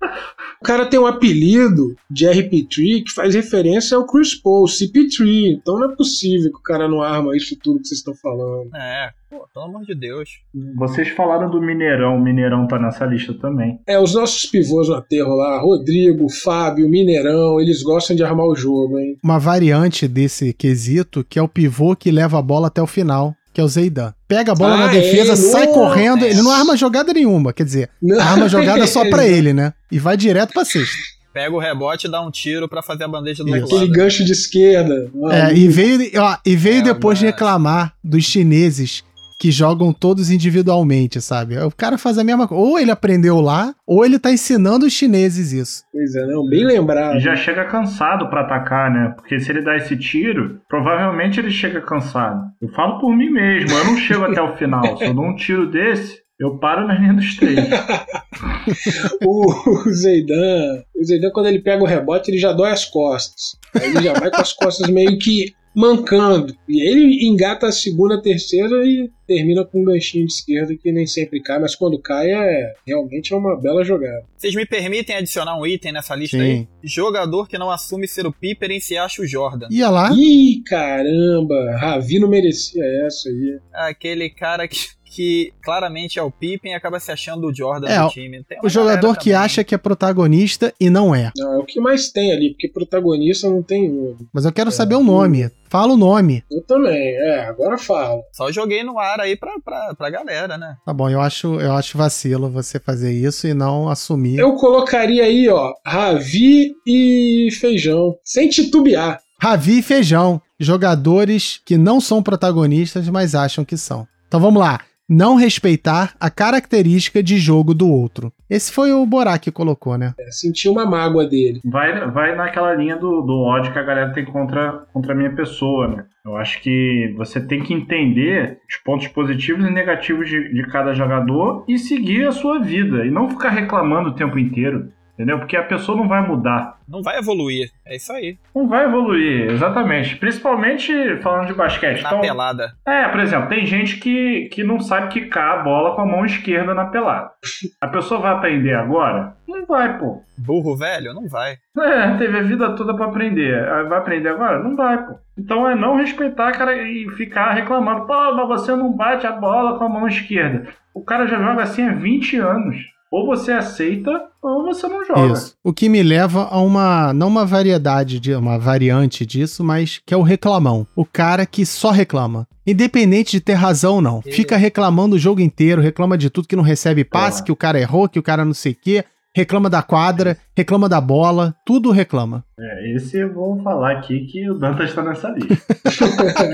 Speaker 4: O cara tem um apelido de RP3 que faz referência ao Chris Paul, CP3. Então não é possível que o cara não arma isso tudo que vocês estão falando.
Speaker 5: É, pô, pelo amor de Deus.
Speaker 6: Vocês falaram do Mineirão, o Mineirão tá nessa lista também.
Speaker 4: É, os nossos pivôs no aterro lá, Rodrigo, Fábio, Mineirão, eles gostam de armar o jogo, hein?
Speaker 3: Uma variante desse quesito, que é o pivô que leva a bola até o final, que é o Zeidan. Pega a bola
Speaker 4: Ah,
Speaker 3: na defesa,
Speaker 4: é,
Speaker 3: sai
Speaker 4: nossa.
Speaker 3: correndo. Ele não arma jogada nenhuma. Quer dizer,
Speaker 4: Não.
Speaker 3: arma jogada só pra ele, né? E vai direto pra cesta.
Speaker 5: Pega o rebote e dá um tiro pra fazer a bandeja do
Speaker 3: Isso.
Speaker 4: Aquele
Speaker 5: lado.
Speaker 4: gancho de esquerda.
Speaker 3: É, e veio, ó, e veio
Speaker 5: É,
Speaker 3: depois
Speaker 5: mas-
Speaker 3: reclamar dos chineses que jogam todos individualmente, sabe? O cara faz a mesma coisa. Ou ele aprendeu lá, ou ele tá ensinando os chineses isso.
Speaker 4: Pois é, não, bem lembrado.
Speaker 6: E já chega cansado pra atacar, né? Porque se ele dá esse tiro, provavelmente ele chega cansado. Eu falo por mim mesmo, eu não chego até o final. Se eu dou um tiro desse, eu paro na linha dos três.
Speaker 4: O, o Zeidan, o Zeidan, quando ele pega o rebote, ele já dói as costas. Aí ele já vai com as costas meio que mancando. E aí ele engata a segunda, a terceira e termina com um ganchinho de esquerda que nem sempre cai, mas quando cai é realmente é uma bela jogada.
Speaker 5: Vocês me permitem adicionar um item nessa lista
Speaker 3: Sim.
Speaker 5: aí? Jogador que não assume ser o Piper e se acha o Jordan.
Speaker 3: Ia lá.
Speaker 4: Ih, caramba, Ravi não merecia essa aí.
Speaker 5: Aquele cara que, que claramente é o Pippen e acaba se achando o Jordan
Speaker 3: É,
Speaker 5: do
Speaker 3: o-
Speaker 5: time.
Speaker 3: O jogador que
Speaker 5: também.
Speaker 3: acha que é protagonista e não é.
Speaker 4: Não, é o que mais tem ali, porque protagonista não tem um.
Speaker 3: Mas eu quero saber o nome. Fala o nome.
Speaker 4: Eu também, é, agora fala.
Speaker 5: Só joguei no ar aí pra, pra, pra galera, né?
Speaker 3: Tá bom, eu acho, eu acho vacilo você fazer isso e não assumir.
Speaker 4: Eu colocaria aí, ó, Ravi e Feijão, sem titubear.
Speaker 3: Ravi e Feijão, jogadores que não são protagonistas, mas acham que são. Então vamos lá. Não respeitar a característica de jogo do outro. Esse foi o Borá que colocou, né?
Speaker 4: É, senti uma mágoa dele.
Speaker 6: Vai, vai naquela linha do, do ódio que a galera tem contra, contra a minha pessoa, né? Eu acho que você tem que entender os pontos positivos e negativos de, de cada jogador e seguir a sua vida. E não ficar reclamando o tempo inteiro. Entendeu? Porque a pessoa não vai mudar.
Speaker 5: Não vai evoluir. É isso aí.
Speaker 6: Não vai evoluir, exatamente. Principalmente falando de basquete.
Speaker 5: Na
Speaker 6: Então,
Speaker 5: pelada.
Speaker 6: é, por exemplo, tem gente que, que não sabe quicar a bola com a mão esquerda na pelada. A pessoa vai aprender agora? Não vai, pô.
Speaker 5: Burro velho? Não vai.
Speaker 6: É, teve a vida toda pra aprender. Ah, Vai aprender agora? Não vai, pô. Então é não respeitar, cara, e ficar reclamando. Pô, mas você não bate a bola com a mão esquerda. O cara já joga assim há 20 anos. Ou você aceita, ou você não joga.
Speaker 3: Isso. O que me leva a uma, não uma variedade, de uma variante disso, mas que é o reclamão. O cara que só reclama. Independente de ter razão ou não. Fica reclamando o jogo inteiro, reclama de tudo que não recebe passe,
Speaker 6: É.
Speaker 3: que o cara errou, que o cara não sei o quê. Reclama da quadra, reclama da bola, tudo reclama.
Speaker 6: É, esse eu vou falar aqui que o Dantas tá nessa lista.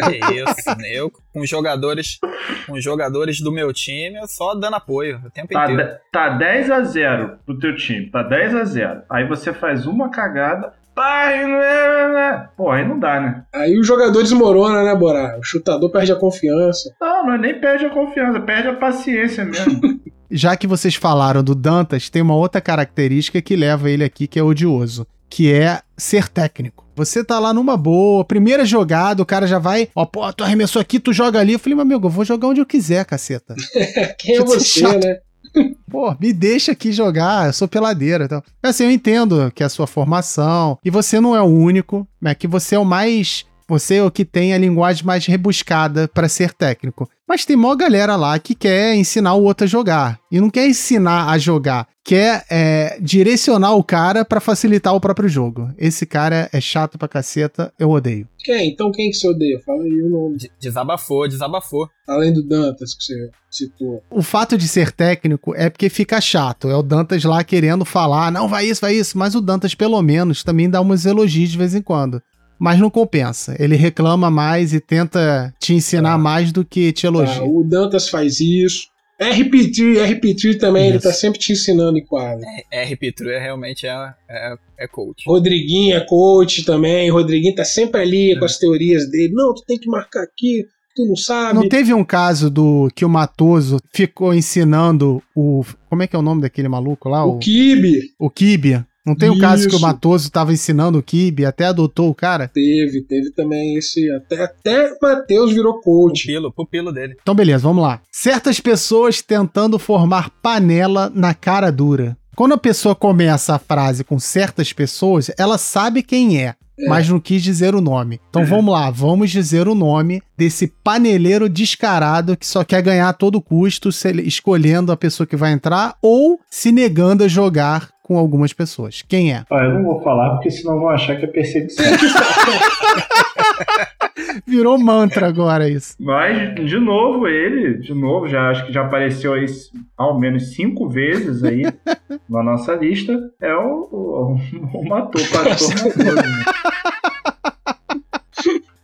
Speaker 5: Que isso. Eu, com os jogadores, com os jogadores do meu time, eu só dando apoio o tempo
Speaker 6: Tá,
Speaker 5: inteiro.
Speaker 6: de- tá 10 a 0 pro teu time. Tá 10 a 0 Aí você faz uma cagada. Pai, não é, não é. Pô, aí não dá, né?
Speaker 4: Aí o jogador desmorona, né, Borá? O chutador perde a confiança.
Speaker 6: Não, mas nem perde a confiança, perde a paciência mesmo.
Speaker 3: Já que vocês falaram do Dantas, tem uma outra característica que leva ele aqui que é odioso, que é ser técnico. Você tá lá numa boa, primeira jogada, o cara já vai, ó, pô, tu arremessou aqui, tu joga ali. Eu falei, meu amigo, eu vou jogar onde eu quiser, caceta.
Speaker 4: Quem é você,
Speaker 3: chato.
Speaker 4: né?
Speaker 3: Pô, me deixa aqui jogar, eu sou peladeira. Então. Assim, eu entendo que é a sua formação, e você não é o único, né? Que você é o mais. Você é o que tem a linguagem mais rebuscada pra ser técnico. Mas tem mó galera lá que quer ensinar o outro a jogar. E não quer ensinar a jogar, quer é, direcionar o cara pra facilitar o próprio jogo. Esse cara é chato pra caceta, eu odeio.
Speaker 4: Quem? Então quem que você odeia? Fala aí o nome.
Speaker 5: De- Desabafou, desabafou.
Speaker 4: Além do Dantas que você citou.
Speaker 3: O fato de ser técnico é porque fica chato. É o Dantas lá querendo falar, não, vai isso, vai isso. Mas o Dantas, pelo menos, também dá uns elogios de vez em quando. Mas não compensa. Ele reclama mais e tenta te ensinar mais do que te elogia.
Speaker 4: o Dantas faz isso. RP3, RP3 também, ele
Speaker 3: Isso.
Speaker 4: tá sempre te ensinando em quadra.
Speaker 5: É, RP True realmente é, é, é coach.
Speaker 4: Rodriguinho é coach também. Rodriguinho tá sempre ali com as teorias dele. Não, tu tem que marcar aqui, tu não sabe.
Speaker 3: Não teve um caso do que o Matoso ficou ensinando o. Como é que é o nome daquele maluco lá?
Speaker 4: O Kibe
Speaker 3: o Kibe. Não tem um caso que o
Speaker 4: Isso.
Speaker 3: Matoso tava ensinando o Kibe, até adotou o cara?
Speaker 4: teve, teve também esse. Até, até Matheus virou coach.
Speaker 5: Pupilo, pupilo dele.
Speaker 3: Então, beleza, vamos lá. Certas pessoas tentando formar panela na cara dura. Quando a pessoa começa a frase com certas pessoas, ela sabe quem é, mas não quis dizer o nome. Então vamos lá, vamos dizer o nome desse paneleiro descarado que só quer ganhar a todo custo, escolhendo a pessoa que vai entrar ou se negando a jogar com algumas pessoas. Quem é?
Speaker 6: Ah, eu não vou falar porque senão vão achar que é perseguição.
Speaker 3: Virou mantra agora isso.
Speaker 6: Mas, de novo, ele, de novo, já acho que já apareceu aí ao menos cinco vezes aí na nossa lista. É o, o, o Matou, pastor né?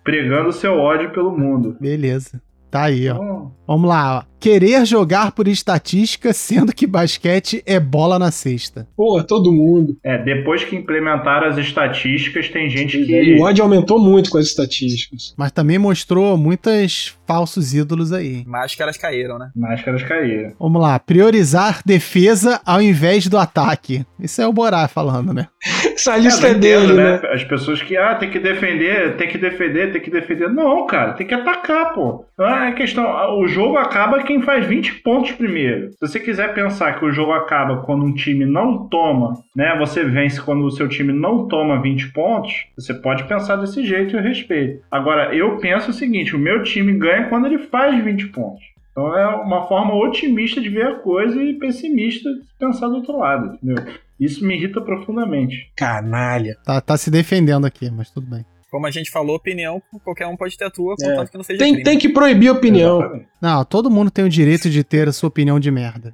Speaker 6: Pregando seu ódio pelo mundo.
Speaker 3: Beleza. Tá aí, ó.
Speaker 6: Então,
Speaker 3: Vamos lá, ó. Querer jogar por estatística, sendo que basquete é bola na cesta.
Speaker 4: Pô, todo mundo.
Speaker 6: é, depois que implementaram as estatísticas, tem gente
Speaker 4: E
Speaker 6: que.
Speaker 4: o ódio aumentou muito com as estatísticas.
Speaker 3: Mas também mostrou muitos falsos ídolos aí.
Speaker 5: Máscaras caíram, né?
Speaker 6: Máscaras caíram.
Speaker 3: Vamos lá, priorizar defesa ao invés do ataque. Isso é o Borá falando, né?
Speaker 4: Essa lista
Speaker 6: É,
Speaker 4: é, dele,
Speaker 6: entendo,
Speaker 4: né?
Speaker 6: As pessoas que, ah, tem que defender, tem que defender, tem que defender. Não, cara, tem que atacar, pô. Ah, é questão. O jogo acaba quem faz 20 pontos primeiro. Se você quiser pensar que o jogo acaba quando um time não toma, né? Você vence quando o seu time não toma 20 pontos, você pode pensar desse jeito e eu respeito. Agora, eu penso o seguinte: o meu time ganha quando ele faz 20 pontos. Então é uma forma otimista de ver a coisa e pessimista de pensar do outro lado, entendeu? Isso me irrita profundamente.
Speaker 4: Canalha.
Speaker 3: Tá, tá se defendendo aqui, mas tudo bem.
Speaker 5: Como a gente falou, opinião, qualquer um pode ter a tua,
Speaker 4: É.
Speaker 5: contanto que não seja
Speaker 4: Tem,
Speaker 5: crime.
Speaker 4: tem que proibir opinião.
Speaker 6: Exatamente.
Speaker 3: Não, todo mundo tem o direito de ter a sua opinião de merda.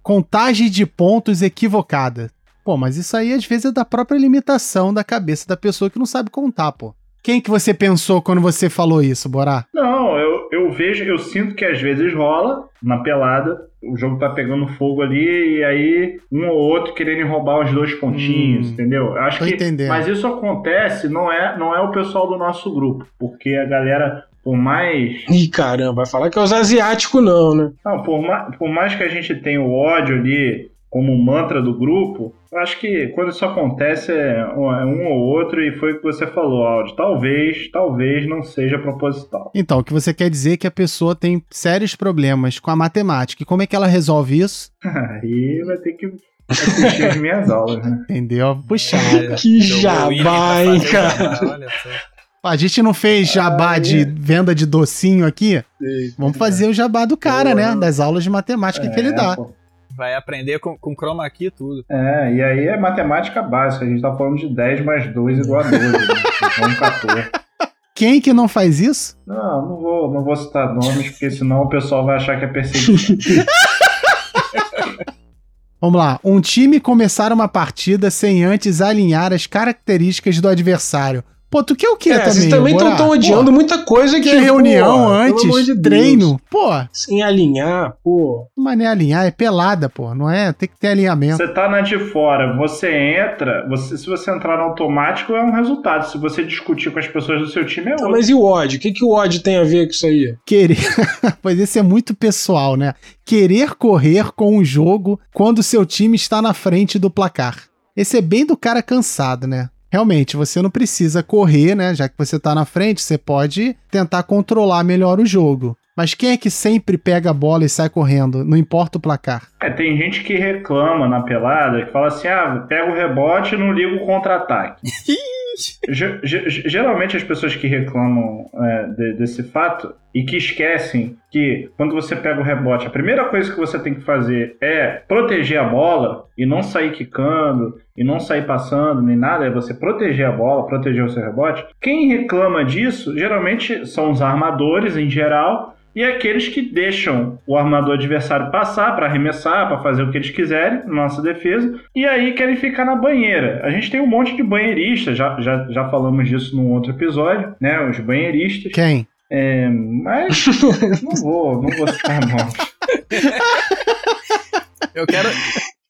Speaker 3: Contagem de pontos equivocada. Pô, mas isso aí às vezes é da própria limitação da cabeça da pessoa que não sabe contar, pô. Quem que você pensou quando você falou isso, Borá?
Speaker 6: Não, eu, eu vejo, eu sinto que às vezes rola na pelada, o jogo tá pegando fogo ali e aí um ou outro querendo roubar os dois pontinhos,
Speaker 3: Hum,
Speaker 6: entendeu? Eu Acho
Speaker 3: tô
Speaker 6: que,
Speaker 3: entendendo.
Speaker 6: mas isso acontece não é, não é o pessoal do nosso grupo, porque a galera por mais
Speaker 4: Ih, caramba, vai falar que é os asiáticos, não, né?
Speaker 6: Não, por, ma- por mais que a gente tenha o ódio ali como um mantra do grupo, eu acho que quando isso acontece é um é ou outro e foi o que você falou, Aldi. Talvez, talvez não seja proposital.
Speaker 3: Então, o que você quer dizer é que a pessoa tem sérios problemas com a matemática. E como é que ela resolve isso?
Speaker 6: Aí vai ter que assistir as minhas aulas, né?
Speaker 3: Entendeu? Puxada.
Speaker 4: Que
Speaker 5: Jogou o William
Speaker 4: jabá, hein, cara?
Speaker 5: jabá, olha só.
Speaker 3: A gente não fez jabá de venda de docinho aqui? Vamos fazer o jabá do cara, né? Das aulas de matemática que ele dá.
Speaker 6: pô.
Speaker 5: Vai aprender com, com chroma key e tudo.
Speaker 6: É, e aí é matemática básica. A gente tá falando de 10 mais 2 igual a 12. né? Então 14.
Speaker 3: Quem que não faz isso?
Speaker 6: Não, não vou, não vou citar nomes, porque senão o pessoal vai achar que é perseguição.
Speaker 3: Vamos lá. Um time começar uma partida sem antes alinhar as características do adversário. Pô, tu quer o quê
Speaker 4: É,
Speaker 3: também?
Speaker 4: vocês também estão odiando muita coisa
Speaker 3: Pô,
Speaker 4: que
Speaker 3: Que reunião
Speaker 4: pô,
Speaker 3: antes,
Speaker 4: pelo amor de Deus.
Speaker 3: treino. Pô,
Speaker 4: Sem alinhar, pô.
Speaker 3: mas não é alinhar, é pelada, pô. Não é? Tem que ter alinhamento.
Speaker 6: Você tá na de fora, você entra, você, se você entrar no automático é um resultado. Se você discutir com as pessoas do seu time é
Speaker 4: Tá,
Speaker 6: outro.
Speaker 4: mas e o ódio? O que, que o ódio tem a ver com isso aí?
Speaker 3: Querer. pois esse é muito pessoal, né? Querer correr com o jogo quando seu time está na frente do placar. Esse é bem do cara cansado, né? Realmente, você não precisa correr, né? Já que você tá na frente, você pode tentar controlar melhor o jogo. Mas quem é que sempre pega a bola e sai correndo? Não importa o placar.
Speaker 6: É, tem gente que reclama na pelada, que fala assim, ah, pega o rebote e não liga o contra-ataque. Ge- ge- geralmente as pessoas que reclamam é, de- desse fato e que esquecem que quando você pega o rebote, a primeira coisa que você tem que fazer é proteger a bola e não sair quicando e não sair passando nem nada, é você proteger a bola, proteger o seu rebote. Quem reclama disso geralmente são os armadores em geral e aqueles que deixam o armador adversário passar para arremessar, para fazer o que eles quiserem na nossa defesa, e aí querem ficar na banheira. A gente tem um monte de banheiristas, já, já, já falamos disso num outro episódio, né? Os banheiristas.
Speaker 3: Quem?
Speaker 6: É, mas não vou, não vou citar nomes.
Speaker 5: Eu quero.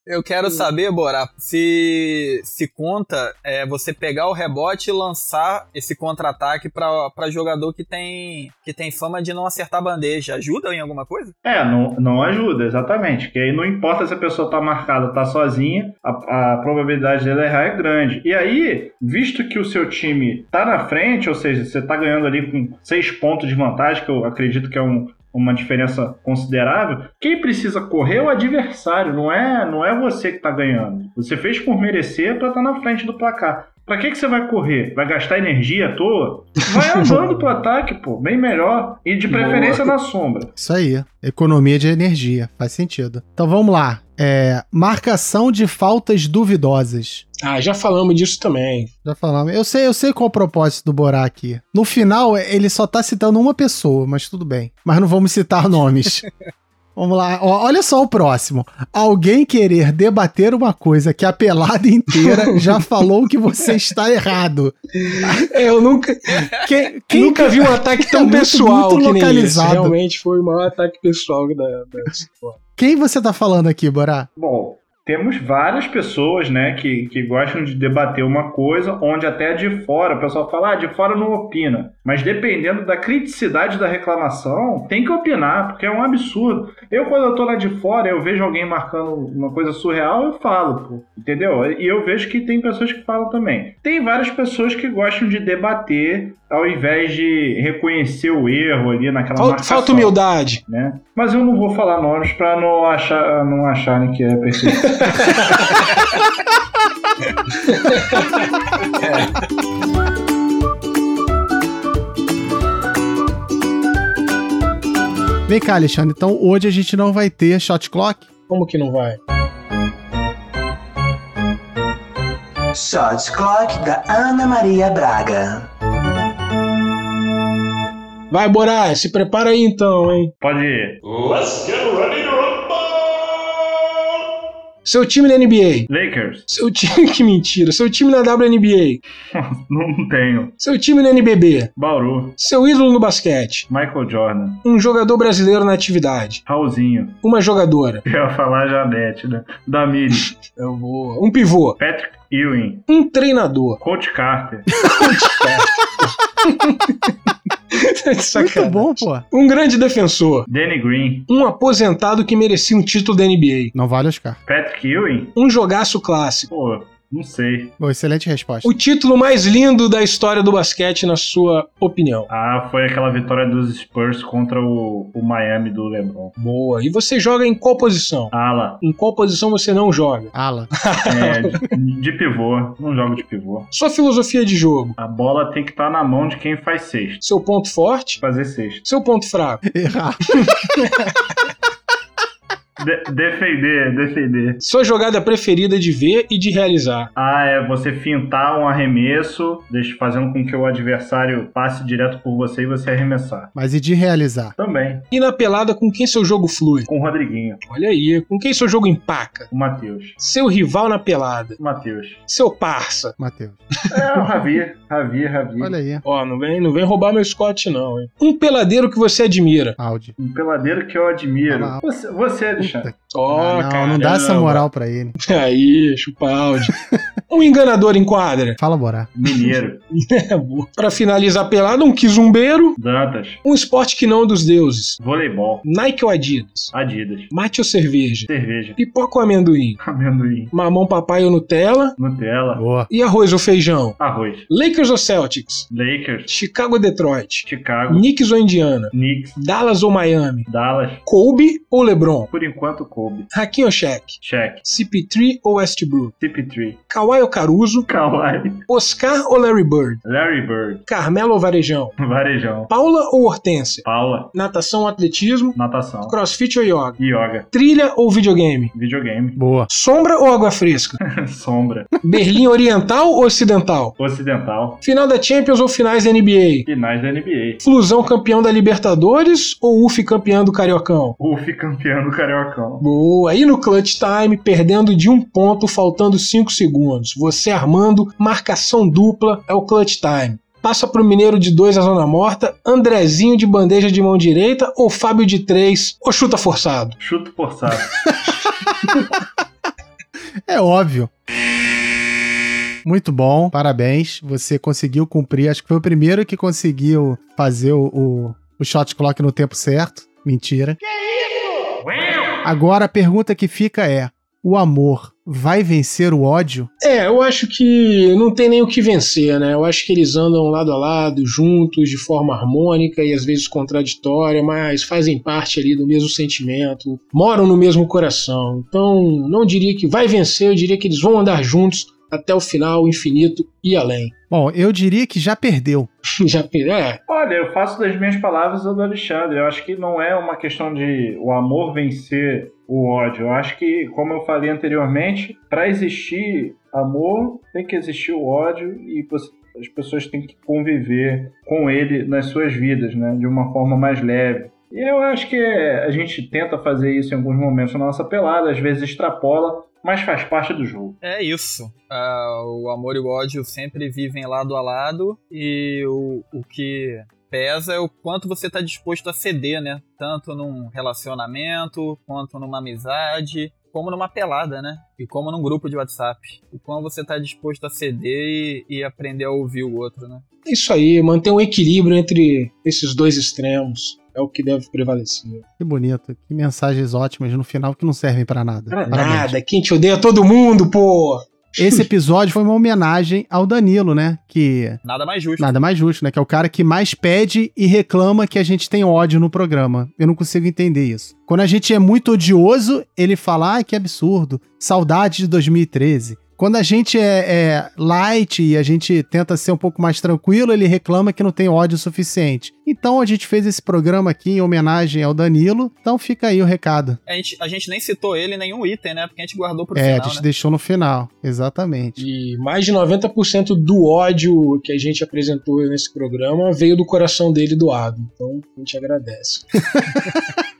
Speaker 5: Eu quero saber, Bora, se se conta é, você pegar o rebote e lançar esse contra-ataque pra pra jogador que tem que tem fama de não acertar bandeja. Ajuda em alguma coisa?
Speaker 6: É, não, não ajuda, exatamente. Que aí não importa se a pessoa tá marcada, tá sozinha, a, a probabilidade dele errar é grande. E aí, visto que o seu time tá na frente, ou seja, você tá ganhando ali com seis pontos de vantagem, que eu acredito que é um, uma diferença considerável, quem precisa correr é o adversário, não é, não é você que tá ganhando. Você fez por merecer para estar na frente do placar. Pra que, que você vai correr? Vai gastar energia à toa? Vai andando pro ataque, pô, bem melhor. E de preferência na sombra.
Speaker 3: Isso aí. Economia de energia. Faz sentido. Então vamos lá. É, marcação de faltas duvidosas.
Speaker 4: Ah, já falamos disso também.
Speaker 3: Já falamos. Eu sei, eu sei qual é o propósito do Borá aqui. No final, ele só tá citando uma pessoa, mas tudo bem. Mas não vamos citar nomes. Vamos lá, Ó, olha só o próximo. Alguém querer debater uma coisa que a pelada inteira já falou que você está errado.
Speaker 4: É, eu nunca,
Speaker 3: Quem, quem
Speaker 4: nunca vi um ataque tão
Speaker 3: É muito-
Speaker 4: pessoal
Speaker 3: muito
Speaker 4: que nem esse.
Speaker 3: localizado.
Speaker 4: Realmente foi o maior ataque pessoal da, da
Speaker 3: Quem você tá falando aqui, Borá?
Speaker 6: Bom, temos várias pessoas, né, que, que gostam de debater uma coisa, onde até de fora, o pessoal fala, ah, de fora não opina. Mas dependendo da criticidade da reclamação, tem que opinar, porque é um absurdo. Eu, quando eu tô lá de fora, eu vejo alguém marcando uma coisa surreal, eu falo, pô, entendeu? E eu vejo que tem pessoas que falam também. Tem várias pessoas que gostam de debater ao invés de reconhecer o erro ali naquela
Speaker 4: Falta,
Speaker 6: marcação
Speaker 4: falta humildade.
Speaker 6: né? Mas eu não vou falar nomes pra não, achar, não acharem que é perseguição.
Speaker 3: Vem cá, Alexandre. Então hoje a gente não vai ter shot clock.
Speaker 4: Como que não vai?
Speaker 8: Shot Clock da Ana Maria Braga.
Speaker 4: Vai, Borá, se prepara aí então, hein?
Speaker 6: Pode ir.
Speaker 7: Let's get ready to rumble!
Speaker 4: Seu time na NBA.
Speaker 6: Lakers.
Speaker 4: Seu time, que mentira. Seu time na WNBA.
Speaker 6: Não tenho.
Speaker 4: Seu time no NBB.
Speaker 6: Bauru.
Speaker 4: Seu ídolo no basquete.
Speaker 6: Michael Jordan.
Speaker 4: Um jogador brasileiro na atividade.
Speaker 6: Raulzinho.
Speaker 4: Uma jogadora.
Speaker 6: Eu ia falar Janete, né? Damiri.
Speaker 4: Eu vou. Um pivô.
Speaker 6: Patrick Ewing.
Speaker 4: Um treinador.
Speaker 6: Coach Carter.
Speaker 4: Tá de
Speaker 3: Muito
Speaker 4: sacanagem.
Speaker 3: bom, pô.
Speaker 4: Um grande defensor.
Speaker 6: Danny Green.
Speaker 4: Um aposentado que merecia um título da NBA.
Speaker 3: Não vale Oscar.
Speaker 6: Patrick Ewing.
Speaker 4: Um jogaço clássico.
Speaker 6: Pô, não sei.
Speaker 3: Boa, excelente resposta.
Speaker 4: O título mais lindo da história do basquete, na sua opinião.
Speaker 6: Ah, foi aquela vitória dos Spurs contra o, o Miami do LeBron.
Speaker 4: Boa. E você joga em qual posição?
Speaker 6: Ala.
Speaker 4: Em qual posição você não joga?
Speaker 3: Ala.
Speaker 6: É, de, de pivô. Não jogo de pivô.
Speaker 4: Sua filosofia de jogo.
Speaker 6: A bola tem que estar na mão de quem faz sexto.
Speaker 4: Seu ponto forte.
Speaker 6: Fazer sexto.
Speaker 4: Seu ponto fraco.
Speaker 3: Errar.
Speaker 6: De- defender, defender.
Speaker 4: Sua jogada preferida de ver e de realizar.
Speaker 6: Ah, é você fintar um arremesso, fazendo com que o adversário passe direto por você e você arremessar.
Speaker 3: Mas e de realizar?
Speaker 6: Também,
Speaker 4: E na pelada, com quem seu jogo flui?
Speaker 6: com o Rodriguinho,
Speaker 4: Olha aí, com quem seu jogo empaca?
Speaker 6: o Matheus.
Speaker 4: Seu rival na pelada.
Speaker 6: O Matheus.
Speaker 4: Seu parça.
Speaker 3: Matheus.
Speaker 6: É, o Ravi, Ravi, Ravi.
Speaker 3: Olha aí.
Speaker 4: Ó, não vem, não vem roubar meu Scott, não, hein? Um peladeiro que você admira.
Speaker 3: Áudio.
Speaker 6: Um peladeiro que eu admiro.
Speaker 3: Ah,
Speaker 6: Você, você Alexandre.
Speaker 4: Ó,
Speaker 3: Ah, não, não dá essa
Speaker 4: caramba.
Speaker 3: moral pra ele.
Speaker 4: Aí, chupa áudio. um enganador em quadra.
Speaker 3: Fala, Borá.
Speaker 6: Mineiro.
Speaker 4: É, boa. Pra finalizar a pelada, um quizumbeiro.
Speaker 6: Dantas.
Speaker 4: Um esporte que não é dos deuses.
Speaker 6: Voleibol.
Speaker 4: Nike ou Adidas?
Speaker 6: Adidas.
Speaker 4: Mate ou cerveja?
Speaker 6: Cerveja.
Speaker 4: Pipoca ou amendoim?
Speaker 6: Amendoim.
Speaker 4: Mamão papai ou Nutella?
Speaker 6: Nutella.
Speaker 3: Boa.
Speaker 4: E arroz ou feijão?
Speaker 6: Arroz.
Speaker 4: Lakers ou Celtics?
Speaker 6: Lakers.
Speaker 4: Chicago ou Detroit?
Speaker 6: Chicago.
Speaker 4: Knicks ou Indiana?
Speaker 6: Knicks.
Speaker 4: Dallas ou Miami?
Speaker 6: Dallas.
Speaker 4: Kobe ou LeBron?
Speaker 6: Por enquanto, Kobe.
Speaker 4: Hakim ou Shaq?
Speaker 6: Check.
Speaker 4: CP3 ou Westbrook?
Speaker 6: CP3.
Speaker 4: Kawhi ou Caruso?
Speaker 6: Kawhi.
Speaker 4: Oscar ou Larry Bird?
Speaker 6: Larry Bird.
Speaker 4: Carmelo ou Varejão?
Speaker 6: Varejão.
Speaker 4: Paula ou Hortência?
Speaker 6: Paula.
Speaker 4: Natação ou atletismo?
Speaker 6: Natação.
Speaker 4: Crossfit ou yoga?
Speaker 6: Yoga.
Speaker 4: Trilha ou videogame?
Speaker 6: Videogame.
Speaker 3: Boa.
Speaker 4: Sombra ou água fresca?
Speaker 6: Sombra.
Speaker 4: Berlim oriental ou ocidental?
Speaker 6: Ocidental.
Speaker 4: Final da Champions ou finais da NBA?
Speaker 6: Finais da NBA.
Speaker 4: Flusão campeão da Libertadores ou UF campeão do Cariocão?
Speaker 6: UF campeão do Cariocão.
Speaker 4: Boa, aí no clutch time, perdendo de um ponto, faltando 5 segundos. Você armando, marcação dupla, é o clutch time. Passa pro Mineiro de 2 a zona morta, Andrezinho de bandeja de mão direita ou Fábio de 3 ou chuta forçado.
Speaker 6: Chuto forçado.
Speaker 3: É óbvio. Muito bom, parabéns. Você conseguiu cumprir. Acho que foi o primeiro que conseguiu fazer o, o, o shot clock no tempo certo. Mentira. Agora a pergunta que fica é: o amor vai vencer o ódio?
Speaker 4: É, eu acho que não tem nem o que vencer, né? Eu acho que eles andam lado a lado, juntos, de forma harmônica e às vezes contraditória, mas fazem parte ali do mesmo sentimento, moram no mesmo coração. Então, não diria que vai vencer, eu diria que eles vão andar juntos até o final, infinito e além.
Speaker 3: Bom, eu diria que já perdeu.
Speaker 4: Já é,
Speaker 6: Olha, eu faço das minhas palavras a do Alexandre. Eu acho que não é uma questão de o amor vencer o ódio. Eu acho que, como eu falei anteriormente, para existir amor, tem que existir o ódio e você- as pessoas têm que conviver com ele nas suas vidas, né? De uma forma mais leve. E eu acho que a gente tenta fazer isso em alguns momentos na nossa pelada, às vezes extrapola, mas faz parte do jogo.
Speaker 5: É isso. Ah, o amor e o ódio sempre vivem lado a lado e o, o que pesa é o quanto você está disposto a ceder, né? Tanto num relacionamento, quanto numa amizade, como numa pelada, né? E como num grupo de WhatsApp. O quanto você está disposto a ceder e, e aprender a ouvir o outro, né?
Speaker 4: é isso aí, manter um equilíbrio entre esses dois extremos é o que deve prevalecer.
Speaker 3: Que bonito. Que mensagens ótimas no final que não servem pra nada.
Speaker 4: Pra
Speaker 3: Parabéns.
Speaker 4: nada, quem te odeia todo mundo, pô!
Speaker 3: Esse episódio foi uma homenagem ao Danilo, né? Que
Speaker 5: Nada mais justo.
Speaker 3: nada mais justo, né? Que é o cara que mais pede e reclama que a gente tem ódio no programa. Eu não consigo entender isso. Quando a gente é muito odioso, ele fala, ai, que absurdo. Saudade de 2013. Quando a gente é, é light e a gente tenta ser um pouco mais tranquilo, ele reclama que não tem ódio suficiente. Então a gente fez esse programa aqui em homenagem ao Danilo. Então fica aí o recado.
Speaker 5: A gente, a gente nem citou ele em nenhum item, né? Porque a gente guardou pro
Speaker 3: é,
Speaker 5: final,
Speaker 3: a gente
Speaker 5: né?
Speaker 3: deixou no final. Exatamente.
Speaker 4: E mais de 90% do ódio que a gente apresentou nesse programa veio do coração dele doado. Então a gente agradece.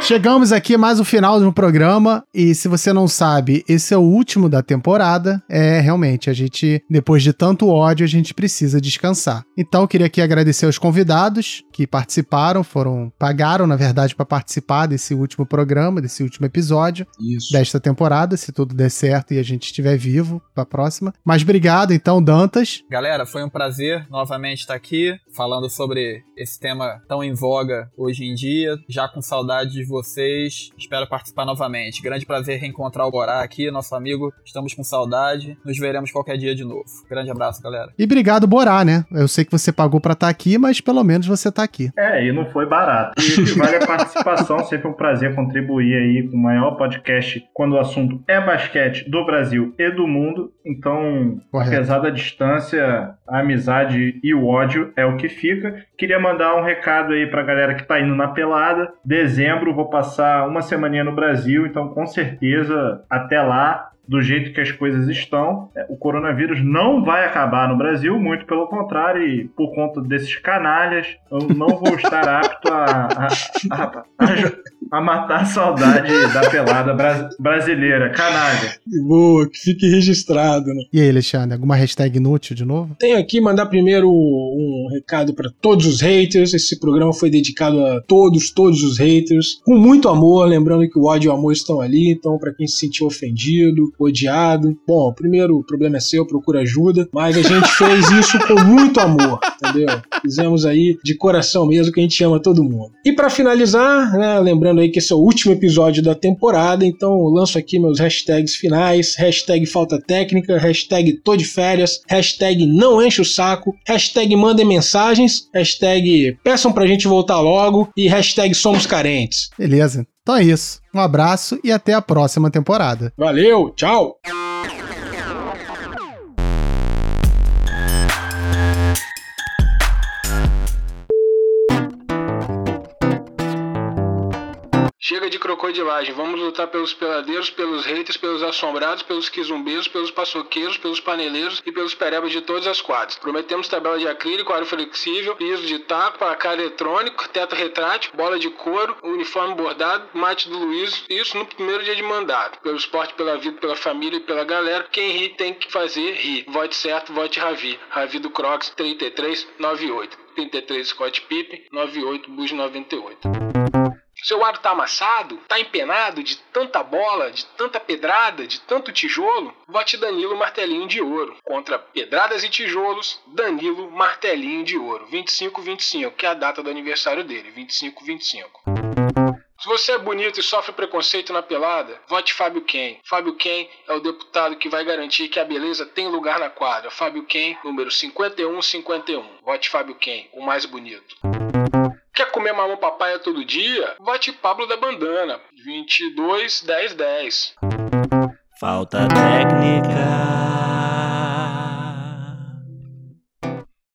Speaker 3: Chegamos aqui mais o final do programa e se você não sabe, esse é o último da temporada. É, realmente, a gente, depois de tanto ódio, a gente precisa descansar. Então, eu queria aqui agradecer aos convidados que participaram, foram pagaram, na verdade, para participar desse último programa, desse último episódio
Speaker 4: Isso.
Speaker 3: desta temporada, se tudo der certo e a gente estiver vivo pra próxima. Mas obrigado, então, Dantas.
Speaker 5: Galera, foi um prazer novamente estar aqui falando sobre esse tema tão em voga hoje em dia. Já com saudade de vocês, espero participar novamente. Grande prazer reencontrar o Borá aqui, nosso amigo. Estamos com saudade. Nos veremos qualquer dia de novo. Grande abraço, galera.
Speaker 3: E obrigado, Borá, né? Eu sei que você pagou pra estar aqui, mas pelo menos você tá aqui.
Speaker 6: É, e não foi barato. E o que vale a participação, sempre um prazer contribuir aí com o maior podcast quando o assunto é basquete do Brasil e do mundo. Então,
Speaker 3: Correto.
Speaker 6: apesar da distância, a amizade e o ódio é o que fica. Queria mandar um recado aí pra galera que tá indo na pelada. Dezembro vou passar uma semaninha no Brasil, então com certeza até lá do jeito que as coisas estão, é, o coronavírus não vai acabar no Brasil, muito pelo contrário, e por conta desses canalhas, eu não vou estar apto a, a, a, a- a matar a saudade da pelada bras- brasileira. Canalha.
Speaker 4: Boa, que fique registrado, né?
Speaker 3: E aí, Alexandre, alguma hashtag inútil de novo?
Speaker 4: Tenho aqui mandar primeiro um recado para todos os haters. Esse programa foi dedicado a todos, todos os haters, com muito amor. Lembrando que o ódio e o amor estão ali. Então, para quem se sentiu ofendido, odiado, bom, primeiro o problema é seu, procura ajuda. Mas a gente fez isso com muito amor, entendeu? Fizemos aí de coração mesmo que a gente ama todo mundo. E para finalizar, né, lembrando aí que esse é o último episódio da temporada, então eu lanço aqui meus hashtags finais, hashtag falta técnica, hashtag tô de férias, hashtag não enche o saco, hashtag mandem mensagens, hashtag peçam pra gente voltar logo e hashtag somos carentes.
Speaker 3: Beleza. Então é isso. Um abraço e até a próxima temporada.
Speaker 4: Valeu, tchau! Chega de crocodilagem, vamos lutar pelos peladeiros, pelos haters, pelos assombrados, pelos quizumbeiros, pelos paçoqueiros, pelos paneleiros e pelos perebas de todas as quadras. Prometemos tabela de acrílico, aro flexível, piso de taco, placar eletrônico, teto retrátil, bola de couro, uniforme bordado, mate do Luiz, isso no primeiro dia de mandato. Pelo esporte, pela vida, pela família e pela galera, quem ri tem que fazer rir. Vote certo, vote Ravi. Ravi do Crocs 3398. 33 Scott Pippen, 98 Bus 98. Seu aro tá amassado? Tá empenado de tanta bola, de tanta pedrada, de tanto tijolo? Vote Danilo Martelinho de Ouro. Contra pedradas e tijolos, Danilo Martelinho de Ouro. 2525, que é a data do aniversário dele. 2525. Se você é bonito e sofre preconceito na pelada, vote Fábio Ken. Fábio Ken é o deputado que vai garantir que a beleza tem lugar na quadra. Fábio Ken, número 5151. Vote Fábio Ken, o mais bonito. Quer comer mamão papaya todo dia? Vote Pablo da Bandana. 22 10 10.
Speaker 2: Falta técnica.